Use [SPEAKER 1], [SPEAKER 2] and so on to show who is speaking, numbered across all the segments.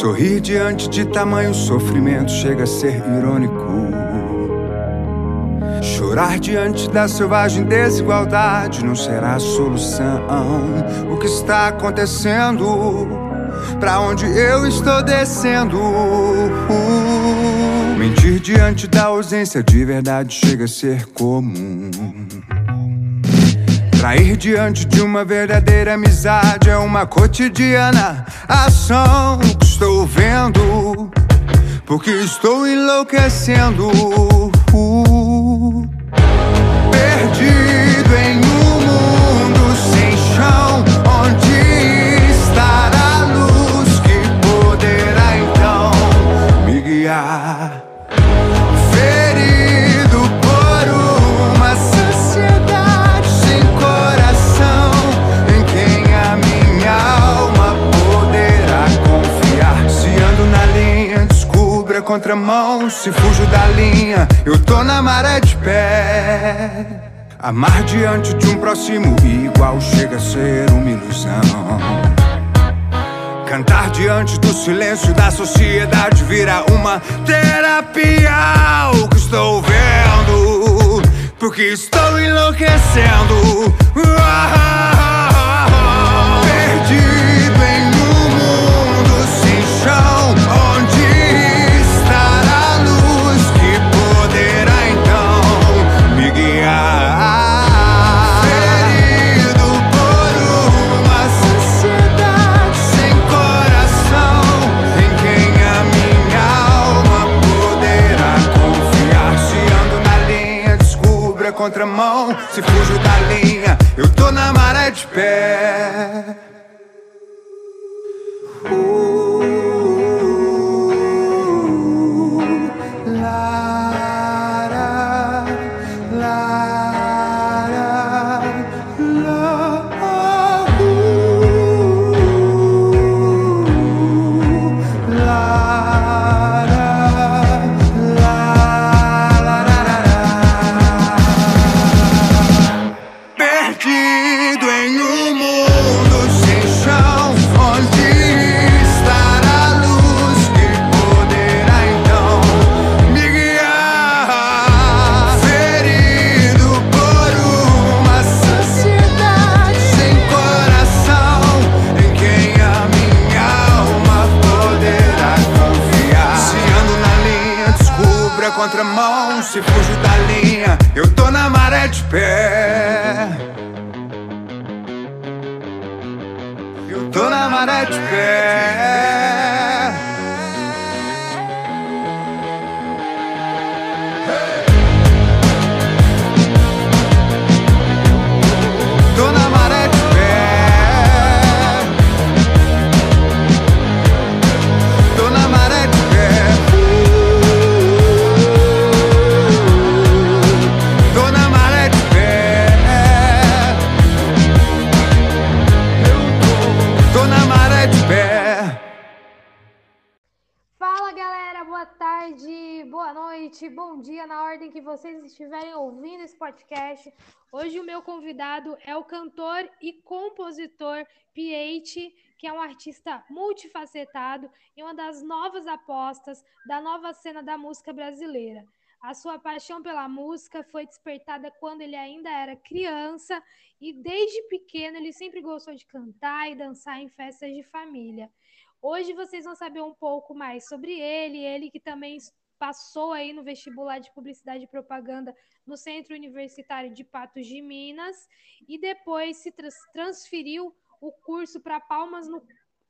[SPEAKER 1] Sorrir diante de tamanho sofrimento chega a ser irônico. Chorar diante da selvagem desigualdade não será a solução. O que está acontecendo? Pra onde eu estou descendo? Mentir diante da ausência de verdade chega a ser comum. Trair diante de uma verdadeira amizade é uma cotidiana ação que estou vendo, porque estou enlouquecendo. Contramão. Se fujo da linha, eu tô na maré de pé. Amar diante de um próximo igual chega a ser uma ilusão. Cantar diante do silêncio da sociedade vira uma terapia. O que estou vendo, porque estou enlouquecendo. Perdido contramão. Se fujo da linha, eu tô na maré de pé.
[SPEAKER 2] Podcast. Hoje o meu convidado é o cantor e compositor PH, que é um artista multifacetado e uma das novas apostas da nova cena da música brasileira. A sua paixão pela música foi despertada quando ele ainda era criança e desde pequeno ele sempre gostou de cantar e dançar em festas de família. Hoje vocês vão saber um pouco mais sobre ele, ele que também passou aí no vestibular de publicidade e propaganda no Centro Universitário de Patos de Minas e depois se trans transferiu o curso para Palmas no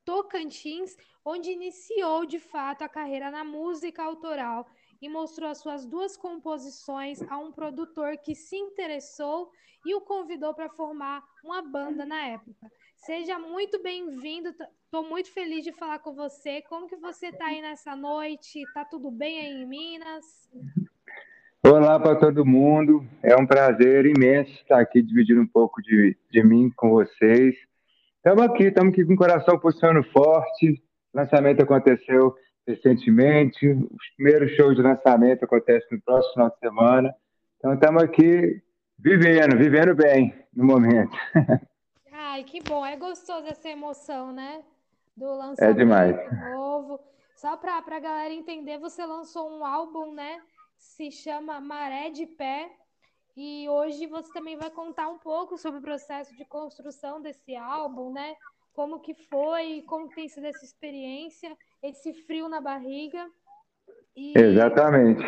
[SPEAKER 2] Tocantins, onde iniciou de fato a carreira na música autoral e mostrou as suas duas composições a um produtor que se interessou e o convidou para formar uma banda na época. Seja muito bem-vindo. Estou muito feliz de falar com você. Como que você está aí nessa noite? Tá tudo bem aí em Minas?
[SPEAKER 3] Olá para todo mundo. É um prazer imenso estar aqui dividindo um pouco de, de mim com vocês. Estamos aqui, estamos aqui com o coração pulsando forte. O lançamento aconteceu recentemente. Os primeiros shows de lançamento acontecem no próximo final de semana. Então estamos aqui vivendo, vivendo bem no momento.
[SPEAKER 2] Ai, que bom. É gostoso essa emoção, né? do lançamento
[SPEAKER 3] É demais.
[SPEAKER 2] novo. Só para a galera entender, você lançou um álbum, né? Se chama Maré de Pé. E hoje você também vai contar um pouco sobre o processo de construção desse álbum, né? Como que foi, como tem sido essa experiência, esse frio na barriga.
[SPEAKER 3] E Exatamente.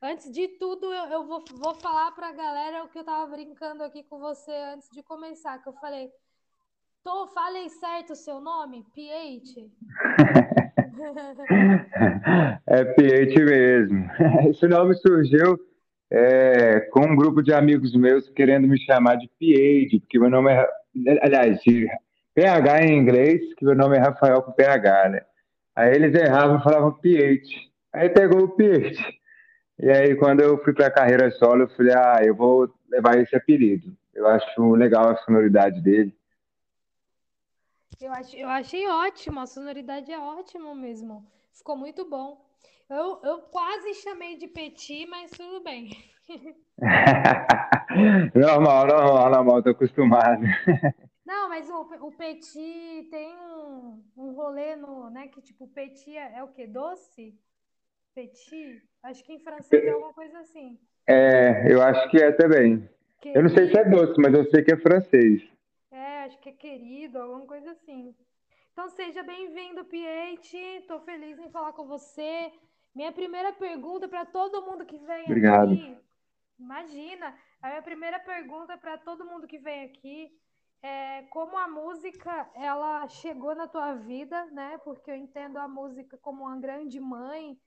[SPEAKER 2] Antes de tudo, eu, eu vou, vou falar para a galera o que eu estava brincando aqui com você antes de começar, que eu falei, Tô, falei certo o seu nome? PH?
[SPEAKER 3] é PH mesmo. Esse nome surgiu é, com um grupo de amigos meus querendo me chamar de PH, porque meu nome é. Aliás, PH em inglês, que meu nome é Rafael com PH, né? Aí eles erravam e falavam PH. Aí pegou o PH. E aí, quando eu fui para a carreira solo, eu falei, ah, eu vou levar esse apelido. Eu acho legal a sonoridade dele.
[SPEAKER 2] Eu, ach, eu achei ótimo, a sonoridade é ótima mesmo. Ficou muito bom. Eu, eu quase chamei de Petit, mas tudo bem.
[SPEAKER 3] normal, normal, normal, tô acostumado.
[SPEAKER 2] Não, mas o, o Petit tem um, um rolê no, né, que tipo, Petit é, é o quê? Doce? Petit? Acho que em francês é alguma coisa assim.
[SPEAKER 3] É, eu acho que é também. Eu não sei se é doce, mas eu sei que é francês
[SPEAKER 2] acho que é querido, alguma coisa assim. Então seja bem-vindo, Piete. Estou feliz em falar com você. Minha primeira pergunta para todo mundo que vem
[SPEAKER 3] Obrigado.
[SPEAKER 2] aqui. Imagina, a minha primeira pergunta para todo mundo que vem aqui é como a música ela chegou na tua vida, né? Porque eu entendo a música como uma grande mãe,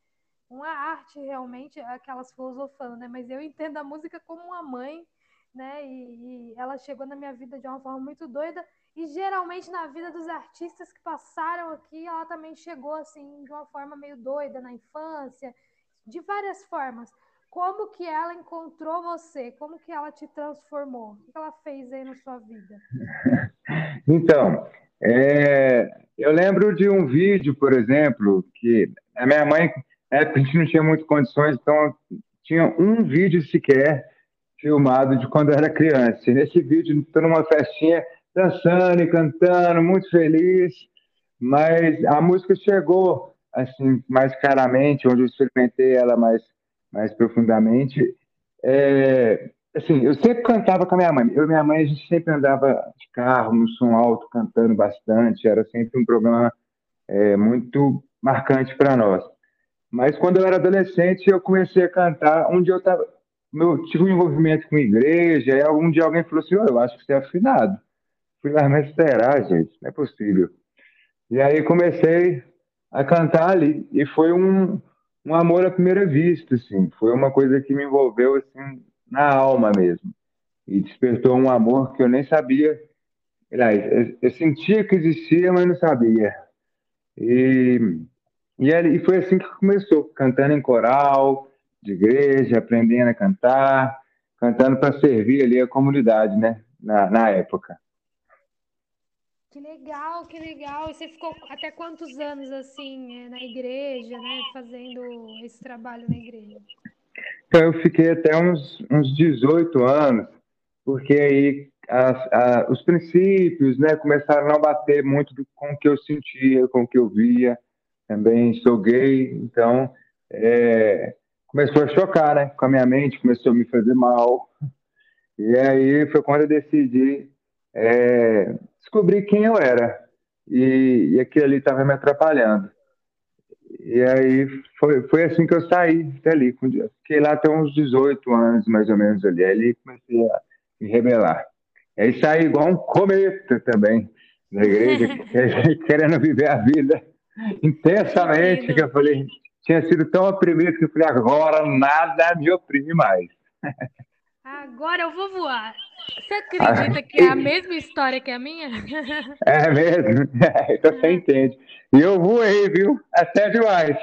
[SPEAKER 2] uma arte realmente, aquelas filosofando, né? Mas eu entendo a música como uma mãe né? E, e, ela chegou na minha vida de uma forma muito doida. E geralmente na vida dos artistas que passaram aqui, ela também chegou assim de uma forma meio doida na infância, de várias formas. Como que ela encontrou você? Como que ela te transformou? O que ela fez aí na sua vida?
[SPEAKER 3] Então, é, eu lembro de um vídeo, por exemplo, que a minha mãe, a gente não tinha muitas condições, então tinha um vídeo sequer filmado de quando eu era criança. E nesse vídeo, estou numa festinha, dançando e cantando, muito feliz, mas a música chegou assim mais claramente, onde eu experimentei ela mais, mais profundamente. É, assim, eu sempre cantava com a minha mãe. Eu e minha mãe, a gente sempre andava de carro, no som alto, cantando bastante. Era sempre um programa é, muito marcante para nós. Mas quando eu era adolescente, eu comecei a cantar. Um dia eu estava meu, tive um envolvimento com igreja, e algum dia alguém falou assim, oh, eu acho que você é afinado. Fui lá, mas será, gente? Não é possível. E aí comecei a cantar ali, e foi um, um amor à primeira vista, assim. Foi uma coisa que me envolveu, assim, na alma mesmo. E despertou um amor que eu nem sabia. Eu, sentia que existia, mas não sabia. E, e foi assim que começou, cantando em coral, de igreja, aprendendo a cantar, cantando para servir ali a comunidade, né? Na, na época.
[SPEAKER 2] Que legal, que legal. E você ficou até quantos anos assim é, na igreja, né? Fazendo esse trabalho na igreja?
[SPEAKER 3] Então, eu fiquei até uns, uns 18 anos, porque aí a, os princípios, né, começaram a não bater muito com o que eu sentia, com o que eu via. Também sou gay, então é, começou a chocar, né? Com a minha mente, começou a me fazer mal. E aí foi quando eu decidi é, descobrir quem eu era. E, e aquilo ali estava me atrapalhando. E aí foi, foi assim que eu saí dali. Fiquei lá até uns 18 anos, mais ou menos, ali. Aí comecei a me rebelar. E aí saí igual um cometa também da igreja, querendo viver a vida intensamente, que eu falei, tinha sido tão oprimido que eu falei, agora nada me oprime mais.
[SPEAKER 2] Agora eu vou voar. Você acredita que é a mesma história que a minha?
[SPEAKER 3] É mesmo? É, então você entende. E eu voei, viu? Até demais.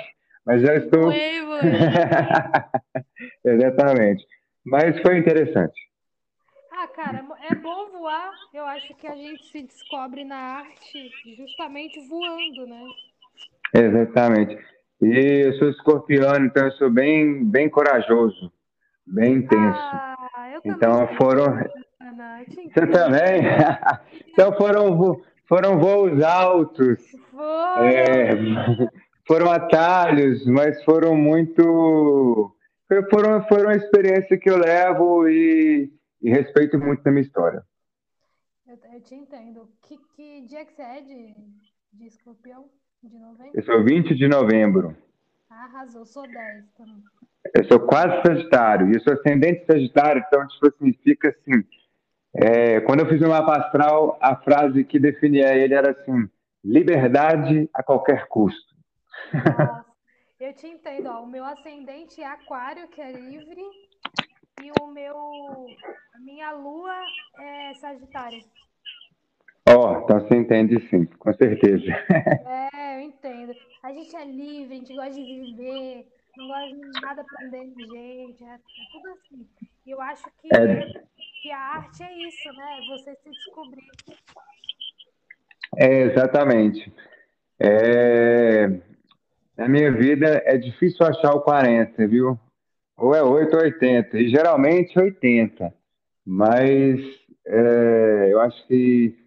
[SPEAKER 3] Mas já estou.
[SPEAKER 2] Voei, voei.
[SPEAKER 3] Exatamente. Mas foi interessante.
[SPEAKER 2] Ah, cara, é bom voar. Eu acho que a gente se descobre na arte justamente voando, né?
[SPEAKER 3] Exatamente. E eu sou escorpiano, então eu sou bem, bem corajoso, bem intenso.
[SPEAKER 2] Ah, eu
[SPEAKER 3] então foram. Você também? então foram, foram voos altos.
[SPEAKER 2] Foi.
[SPEAKER 3] É, foram atalhos, mas foram muito. Foram, foram uma experiência que eu levo e, e respeito muito da minha história.
[SPEAKER 2] Eu, eu te entendo. Que, que dia que você é de, de escorpião? De novembro?
[SPEAKER 3] Eu sou 20 de novembro.
[SPEAKER 2] Arrasou, sou 10 também.
[SPEAKER 3] Eu sou quase Sagitário, e eu sou ascendente Sagitário, então, tipo, significa assim. É, quando eu fiz o mapa astral, a frase que definia ele era assim: liberdade a qualquer custo.
[SPEAKER 2] Nossa, eu te entendo. Ó, o meu ascendente é Aquário, que é livre, e o meu, a minha lua é Sagitário.
[SPEAKER 3] Ó, então você entende sim, com certeza.
[SPEAKER 2] É, eu entendo. A gente é livre, a gente gosta de viver, não gosta de nada prendendo gente, é, é tudo assim. E eu acho que, é... que a arte é isso, né? Você se descobrir.
[SPEAKER 3] É, exatamente. É... Na minha vida é difícil achar o 40, viu? Ou é 8 ou 80, e geralmente 80. Mas é, eu acho que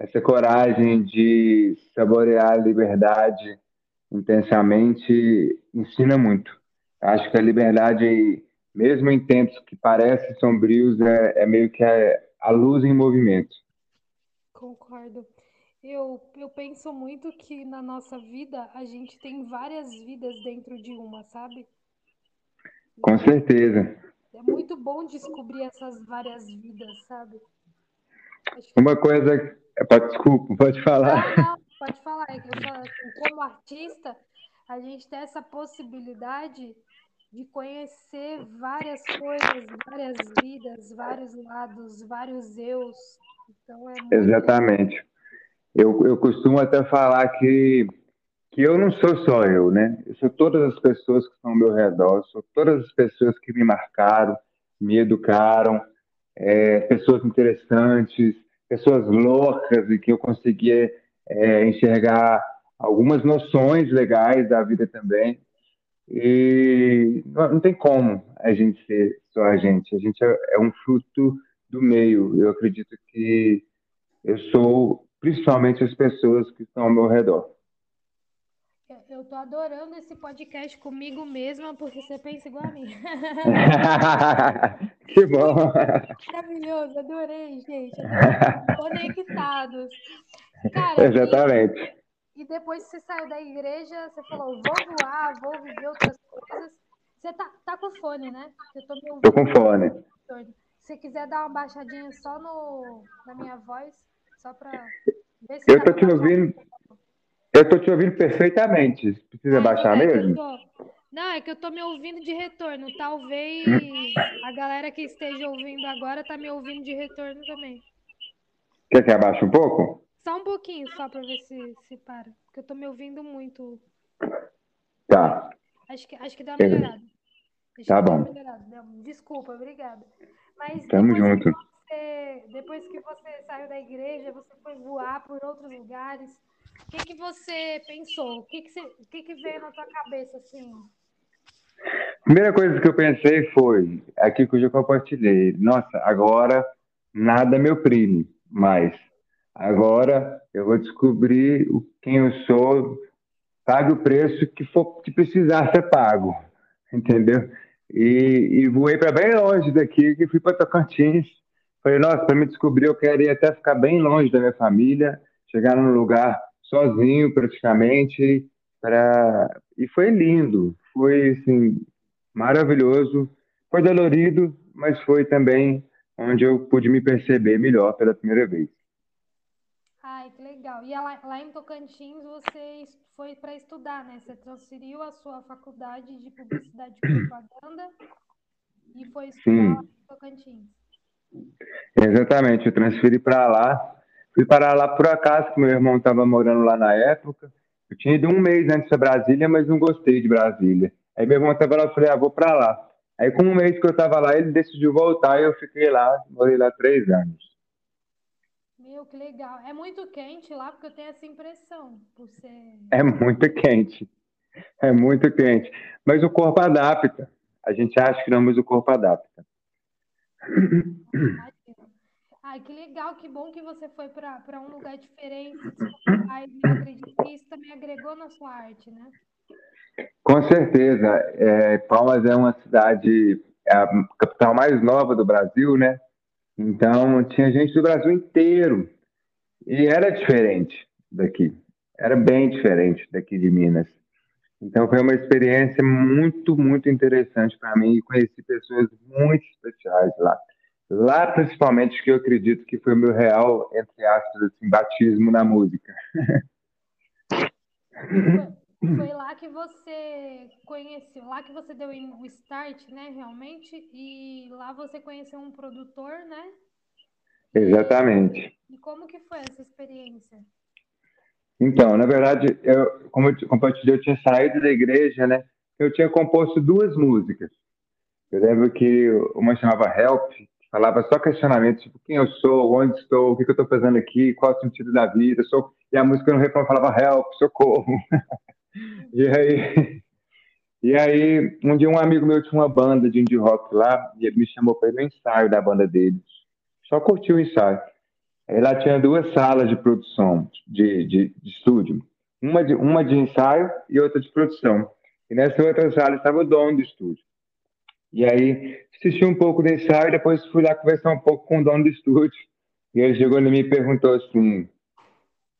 [SPEAKER 3] essa coragem de saborear a liberdade intensamente ensina muito. Acho que a liberdade, mesmo em tempos que parecem sombrios, é, é meio que a, a, luz em movimento.
[SPEAKER 2] Concordo. Eu, eu penso muito que na nossa vida a gente tem várias vidas dentro de uma, sabe?
[SPEAKER 3] Com certeza.
[SPEAKER 2] É muito bom descobrir essas várias vidas, sabe?
[SPEAKER 3] Uma coisa. Pode, desculpa, pode falar.
[SPEAKER 2] Não, não, pode falar. É eu falo assim, como artista, a gente tem essa possibilidade de conhecer várias coisas, várias vidas, vários lados, vários eus. Então é.
[SPEAKER 3] Exatamente. Eu, eu costumo até falar que, que eu não sou só eu, né? Eu sou todas as pessoas que estão ao meu redor, sou todas as pessoas que me marcaram, me educaram, é, pessoas interessantes, pessoas loucas e que eu conseguia é, enxergar algumas noções legais da vida também. E não, não, tem como a gente ser só a gente. A gente é, é um fruto do meio. Eu acredito que eu sou principalmente as pessoas que estão ao meu redor.
[SPEAKER 2] Eu tô adorando esse podcast comigo mesma, porque você pensa igual a mim.
[SPEAKER 3] que bom!
[SPEAKER 2] Maravilhoso, adorei, gente. Conectados. Cara,
[SPEAKER 3] Exatamente.
[SPEAKER 2] E, e, depois que você saiu da igreja, você falou, vou voar, vou viver outras coisas. Você tá, tá com fone, né?
[SPEAKER 3] Eu tô, tô com fone.
[SPEAKER 2] Se você quiser dar uma baixadinha só no, na minha voz, só para ver se
[SPEAKER 3] Eu tá tô te ouvindo. Eu tô te ouvindo perfeitamente. Precisa ah, baixar é mesmo?
[SPEAKER 2] Não, é que eu tô me ouvindo de retorno. Talvez a galera que esteja ouvindo agora tá me ouvindo de retorno também.
[SPEAKER 3] Quer que abaixe um pouco?
[SPEAKER 2] Só um pouquinho, só para ver se, se para. Porque eu tô me ouvindo muito.
[SPEAKER 3] Tá.
[SPEAKER 2] Acho que, acho que dá uma melhorada.
[SPEAKER 3] Acho tá bom.
[SPEAKER 2] Desculpa, obrigada. Mas
[SPEAKER 3] Tamo junto.
[SPEAKER 2] Que você, depois que você saiu da igreja, você foi voar por outros lugares. O que, que você pensou? O que, que, você, que, que veio na tua cabeça, assim?
[SPEAKER 3] Primeira coisa que eu pensei foi, aqui que eu compartilhei, nossa, agora nada me oprime mais. Agora eu vou descobrir quem eu sou, pague o preço que for que precisar ser pago, entendeu? E, e voei para bem longe daqui, que fui para Tocantins. Falei, nossa, para me descobrir eu queria até ficar bem longe da minha família, chegar num lugar sozinho praticamente, pra... e foi lindo, foi assim, maravilhoso, foi dolorido, mas foi também onde eu pude me perceber melhor pela primeira vez.
[SPEAKER 2] Ai, que legal. E lá, lá em Tocantins você foi para estudar, né? Você transferiu a sua faculdade de publicidade e propaganda e foi estudar lá em Tocantins.
[SPEAKER 3] Exatamente, eu transferi para lá. Fui parar lá por acaso, que meu irmão estava morando lá na época. Eu tinha ido um mês antes de Brasília, mas não gostei de Brasília. Aí meu irmão estava lá, eu falei, ah, vou para lá. Aí com um mês que eu estava lá, ele decidiu voltar e eu fiquei lá, morei lá três anos.
[SPEAKER 2] Meu, que legal. É muito quente lá, porque eu tenho essa impressão, por ser...
[SPEAKER 3] É muito quente. É muito quente. Mas o corpo adapta. A gente acha que não, mas o corpo adapta.
[SPEAKER 2] Ai, que legal, que bom que você foi para um lugar diferente eu acredito que isso também agregou na sua arte, né?
[SPEAKER 3] Com certeza. É, Palmas é uma cidade, é a capital mais nova do Brasil, né? Então, tinha gente do Brasil inteiro. E era diferente daqui. Era bem diferente daqui de Minas. Então, foi uma experiência muito, muito interessante para mim e conheci pessoas muito especiais lá. Lá, principalmente, que eu acredito que foi o meu real, entre aspas, assim, batismo na música.
[SPEAKER 2] Foi, lá que você conheceu, lá que você deu o start, né, realmente, e lá você conheceu um produtor, né?
[SPEAKER 3] Exatamente.
[SPEAKER 2] E como que foi essa experiência?
[SPEAKER 3] Então, na verdade, eu, como eu compartilhei, eu tinha saído da igreja, né? Eu tinha composto duas músicas. Eu lembro que uma chamava Help, falava só questionamentos, tipo, quem eu sou, onde estou, o que, que eu estou fazendo aqui, qual o sentido da vida, sou... e a música no refrão falava help, socorro. e aí, e aí, um dia um amigo meu tinha uma banda de indie rock lá, e ele me chamou para ir no ensaio da banda dele. Só curtiu o ensaio. Aí lá tinha duas salas de produção, de, de, de estúdio. Uma de, uma de ensaio e outra de produção. E nessa outra sala estava o dono do estúdio. E aí assisti um pouco do ensaio e depois fui lá conversar um pouco com o dono do estúdio. E ele chegou e me perguntou assim: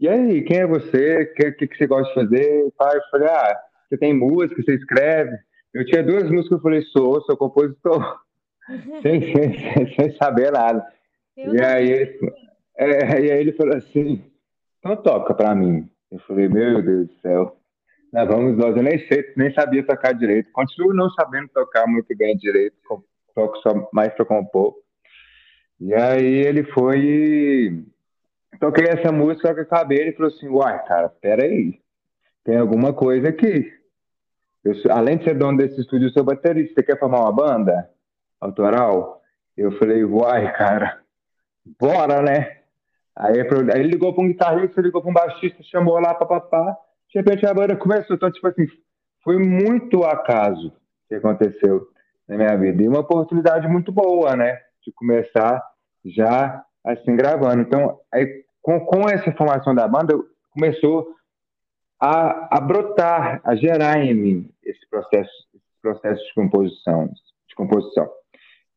[SPEAKER 3] E aí, quem é você? O que, que, que, você gosta de fazer? Pai, eu falei: Ah, você tem música, você escreve? Eu tinha duas músicas, eu falei: Sou, sou compositor. sem, sem, sem, saber nada. Eu e aí, ele, é, e aí ele falou assim: Então toca pra mim. Eu falei: Meu Deus do céu. Nós vamos nós, eu nem sei, nem sabia tocar direito. Continuo não sabendo tocar muito bem direito, toco só mais para compor. E aí ele foi e toquei essa música, só que acabei, ele falou assim, uai, cara, peraí, tem alguma coisa aqui. Eu, além de ser dono desse estúdio, eu sou baterista, você quer formar uma banda autoral? Eu falei, uai, cara, bora, né? Aí, ele ligou para um guitarrista, ligou para um baixista, chamou lá, papapá, repente a banda começou. Então, tipo assim, foi muito acaso que aconteceu na minha vida. E uma oportunidade muito boa, né? De começar já assim gravando. Então, aí, com, com essa formação da banda, começou a, a brotar, a gerar em mim esse processo, esse processo de composição, de composição.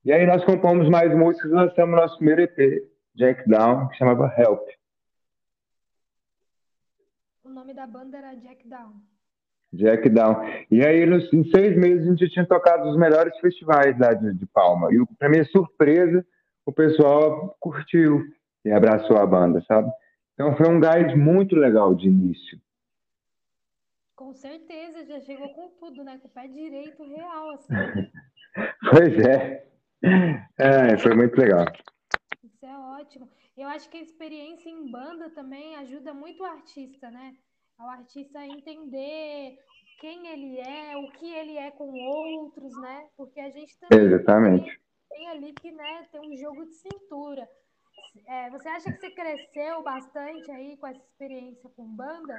[SPEAKER 3] E aí nós compomos mais músicas e lançamos nosso primeiro EP, Jack Down, que chamava Help.
[SPEAKER 2] O nome da banda era Jack Down.
[SPEAKER 3] Jack Down. E aí, nos, em seis meses, a gente tinha tocado os melhores festivais lá de, de Palma. E, para minha surpresa, o pessoal curtiu e abraçou a banda, sabe? Então, foi um gás muito legal de início.
[SPEAKER 2] Com certeza, já chegou com tudo, né? Com o pé direito real, assim.
[SPEAKER 3] pois é. é. Foi muito legal.
[SPEAKER 2] Isso é ótimo. Eu acho que a experiência em banda também ajuda muito o artista, né? O artista entender quem ele é, o que ele é com outros, né? Porque a gente também
[SPEAKER 3] Exatamente.
[SPEAKER 2] Tem, tem ali que né, tem um jogo de cintura. É, você acha que você cresceu bastante aí com essa experiência com banda?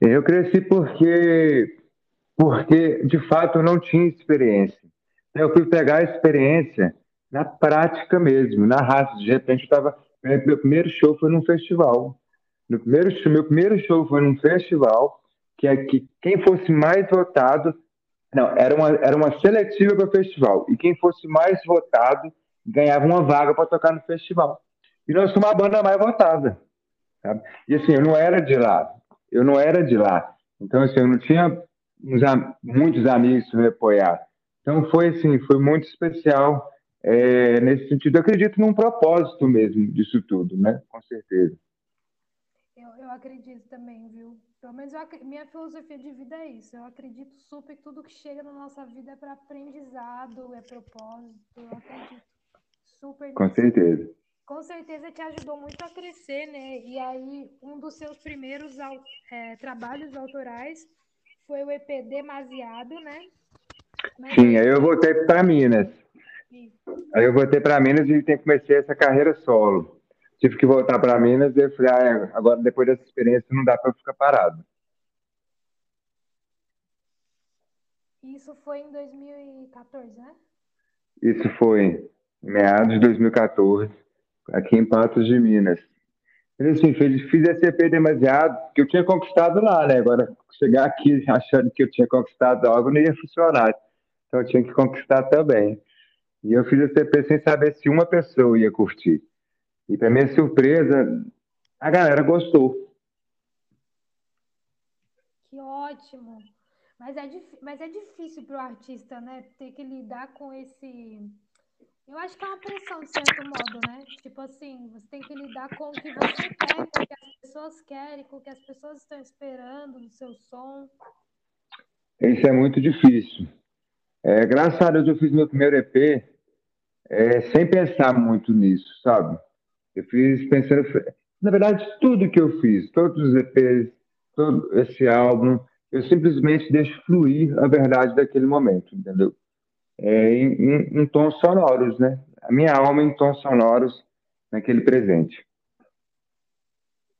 [SPEAKER 3] Eu cresci porque, porque de fato eu não tinha experiência. Eu fui pegar a experiência na prática mesmo, na raça. De repente eu estava meu primeiro show foi num festival. No primeiro, meu primeiro show foi num festival que é que quem fosse mais votado, não, era uma, era uma seletiva para o festival, e quem fosse mais votado ganhava uma vaga para tocar no festival. E nós somos a banda mais votada. Sabe? E assim, eu não era de lá, eu não era de lá. Então, assim, eu não tinha uns, muitos amigos para me apoiar. Então, foi assim, foi muito especial é, nesse sentido, eu acredito num propósito mesmo disso tudo, né? Com certeza.
[SPEAKER 2] Eu, eu acredito também, viu? Pelo menos eu, minha filosofia de vida é isso. Eu acredito super que tudo que chega na nossa vida é para aprendizado, é propósito. Eu acredito super.
[SPEAKER 3] Com certeza.
[SPEAKER 2] Com certeza te ajudou muito a crescer, né? E aí, um dos seus primeiros é, trabalhos autorais foi o EP Demasiado, né?
[SPEAKER 3] Mas Sim, aí eu voltei para Minas. Aí eu voltei para Minas e comecei essa carreira solo. Tive que voltar para Minas e eu falei, ah, agora depois dessa experiência não dá para ficar parado.
[SPEAKER 2] Isso foi em 2014, né?
[SPEAKER 3] Isso foi em meados de 2014. aqui em Patos de Minas. Mas, assim, fiz, fiz EP demasiado, que eu tinha conquistado lá, né? Agora, chegar aqui achando que eu tinha conquistado algo não ia funcionar. Então, eu tinha que conquistar também. E eu fiz esse EP sem saber se uma pessoa ia curtir. E, para minha surpresa, a galera gostou.
[SPEAKER 2] Que ótimo! Mas é, mas é difícil para o artista, né? Ter que lidar com esse eu acho que é uma pressão, de certo modo, né? Tipo assim, você tem que lidar com o que você quer, com o que as pessoas querem, com o que as pessoas estão esperando do seu som.
[SPEAKER 3] Isso é muito difícil. É, graças a Deus eu fiz meu primeiro EP é, sem pensar muito nisso, sabe? Eu fiz pensando. Na verdade, tudo que eu fiz, todos os EPs, todo esse álbum, eu simplesmente deixo fluir a verdade daquele momento, entendeu? é, em, em, em, tons sonoros, né? A minha alma em tons sonoros naquele presente.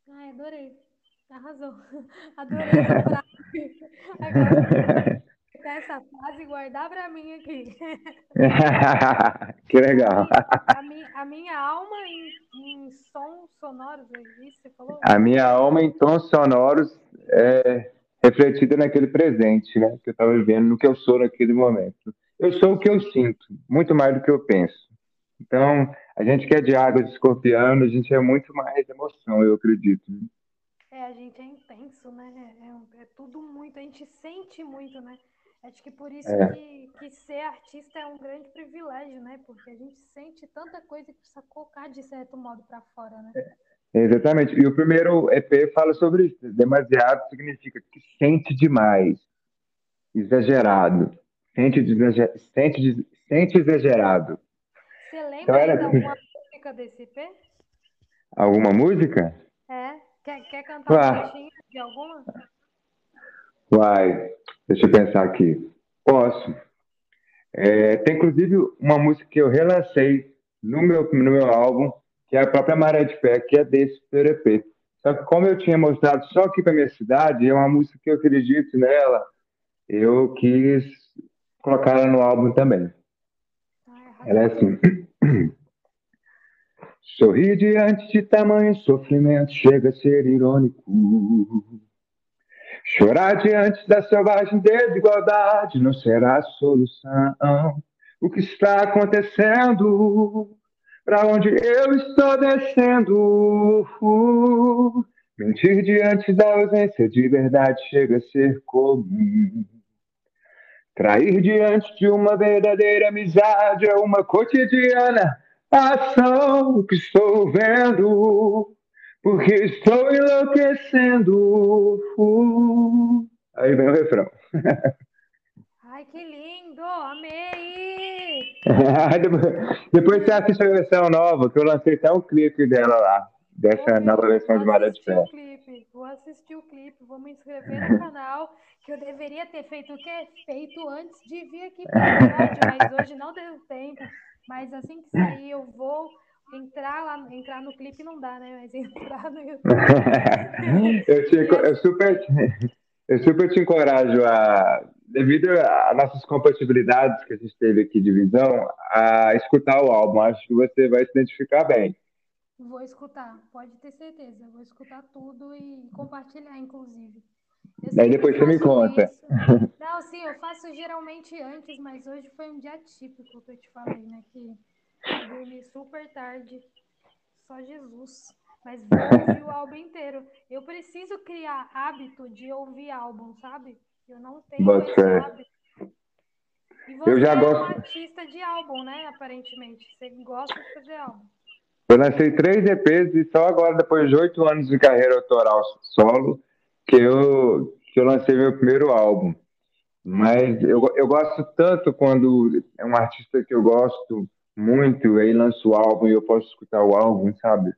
[SPEAKER 2] Ai, adorei. Arrasou. Adorei essa Agora, essa frase e guardar para mim aqui.
[SPEAKER 3] que legal.
[SPEAKER 2] A minha, a minha alma em, em sons sonoros, é você falou?
[SPEAKER 3] A minha alma em tons sonoros é refletida naquele presente, né? Que eu estava vivendo, no que eu sou naquele momento. Eu sou o que eu sinto, muito mais do que eu penso. Então, a gente que é de água de escorpião, a gente é muito mais emoção, eu acredito.
[SPEAKER 2] É, a gente é intenso, né? É, é tudo muito, a gente sente muito, né? Acho que por isso é. que, que ser artista é um grande privilégio, né? Porque a gente sente tanta coisa que precisa colocar de certo modo para fora, né?
[SPEAKER 3] É, exatamente. E o primeiro EP fala sobre isso. Demasiado significa que sente demais, exagerado. Sente, sente, sente exagerado.
[SPEAKER 2] Você lembra então, era... de alguma música desse EP?
[SPEAKER 3] Alguma música?
[SPEAKER 2] É. Quer, quer cantar um trechinho de alguma?
[SPEAKER 3] Vai, deixa eu pensar aqui. Posso. É, tem inclusive uma música que eu relancei no meu, no meu álbum, que é a própria Maré de Pé, que é desse EP. Só que como eu tinha mostrado só aqui para minha cidade, é uma música que eu acredito nela, eu quis colocar ela no álbum também. Ela é assim. Sorrir diante de tamanho sofrimento chega a ser irônico. Chorar diante da selvagem desigualdade não será a solução. O que está acontecendo? Para onde eu estou descendo? Mentir diante da ausência de verdade chega a ser comum. Trair diante de uma verdadeira amizade é uma cotidiana ação que estou vendo, porque estou enlouquecendo. Aí vem o refrão.
[SPEAKER 2] Ai, que lindo! Amei!
[SPEAKER 3] Depois você assiste a versão nova, que eu lancei até um clipe dela lá, dessa nova versão de Maré de Pé
[SPEAKER 2] vou assistir o clipe, vou me inscrever no canal, que eu deveria ter feito o quê? Feito antes de vir aqui para o mas hoje não deu tempo. Mas assim que sair, eu vou entrar lá, entrar no clipe não dá, né? Mas entrar no YouTube.
[SPEAKER 3] eu, te, eu, super, eu super te encorajo a, devido a nossas compatibilidades que a gente teve aqui de visão, a escutar o álbum. Acho que você vai se identificar bem.
[SPEAKER 2] Vou escutar, pode ter certeza. Vou escutar tudo e compartilhar, inclusive.
[SPEAKER 3] Daí depois você me conta. Isso.
[SPEAKER 2] Não, sim, eu faço geralmente antes, mas hoje foi um dia típico que eu te falei, né? Que eu dormi super tarde. Só Jesus. Mas vou ouvir o álbum inteiro. Eu preciso criar hábito de ouvir álbum, sabe? Eu não tenho esse hábito. E você eu já é gosto... um artista de álbum, né? Aparentemente. Você gosta de fazer álbum.
[SPEAKER 3] Eu lancei três EPs e só agora, depois de oito anos de carreira autoral solo, que eu, que eu lancei meu primeiro álbum. Mas eu, eu gosto tanto quando é um artista que eu gosto muito, aí lança o álbum e eu posso escutar o álbum, sabe?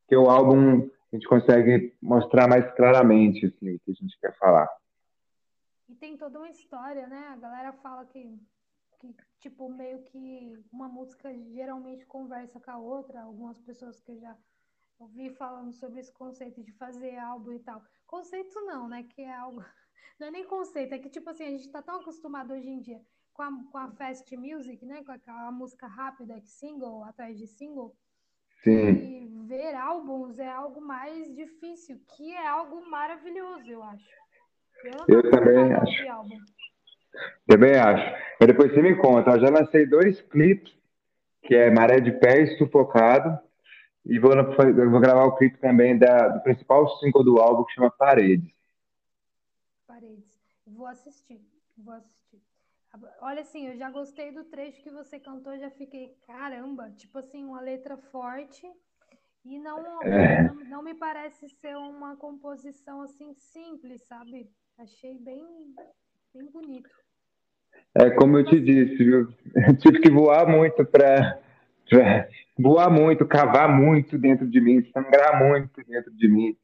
[SPEAKER 3] Porque o álbum a gente consegue mostrar mais claramente assim, o que a gente quer falar.
[SPEAKER 2] E tem toda uma história, né? A galera fala que que, tipo, meio que uma música geralmente conversa com a outra. Algumas pessoas que eu já ouvi falando sobre esse conceito de fazer álbum e tal. Conceito não, né? Que é algo. Não é nem conceito, é que, tipo assim, a gente tá tão acostumado hoje em dia com a, com a fast music, né? Com aquela música rápida, que single atrás de single,
[SPEAKER 3] Sim.
[SPEAKER 2] E ver álbuns é algo mais difícil, que é algo maravilhoso, eu acho.
[SPEAKER 3] Eu, eu também acho. Álbum. Também acho. Mas depois você me conta. Eu já lancei dois clipes, que é Maré de Pé e Sufocado. E vou, vou gravar o clipe também da, do principal single do álbum, que chama Paredes.
[SPEAKER 2] Paredes. Vou assistir. Vou assistir. Olha, assim, eu já gostei do trecho que você cantou, já fiquei, caramba, tipo assim, uma letra forte e não, é. não, não, me parece ser uma composição assim simples, sabe? Achei bem, bem bonito.
[SPEAKER 3] É como eu te disse, viu? Eu tive que voar muito para voar muito, cavar muito dentro de mim, sangrar muito dentro de mim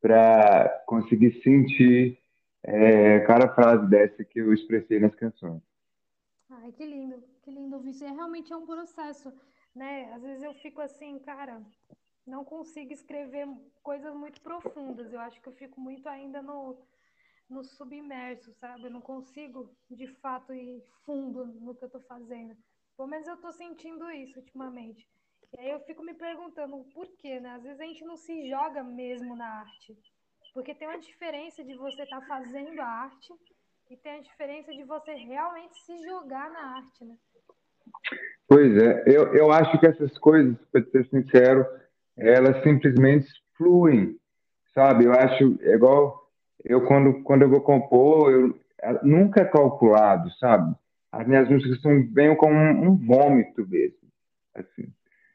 [SPEAKER 3] para conseguir sentir é, cada frase dessa que eu expressei nas canções.
[SPEAKER 2] Ai, que lindo, que lindo ouvir isso. É, realmente é um processo, né? Às vezes eu fico assim, cara, não consigo escrever coisas muito profundas. Eu acho que eu fico muito ainda no, no submerso, sabe? Eu não consigo, de fato, ir fundo no que eu tô fazendo. Pelo menos eu tô sentindo isso ultimamente. E aí eu fico me perguntando por quê, né? Às vezes a gente não se joga mesmo na arte. Porque tem uma diferença de você estar tá fazendo a arte e tem a diferença de você realmente se jogar na arte, né?
[SPEAKER 3] Pois é, eu, eu acho que essas coisas, para ser sincero, elas simplesmente fluem, sabe? Eu acho, é igual eu quando, quando eu vou compor, eu, nunca é calculado, sabe? As minhas músicas são bem como um, um vômito mesmo, assim.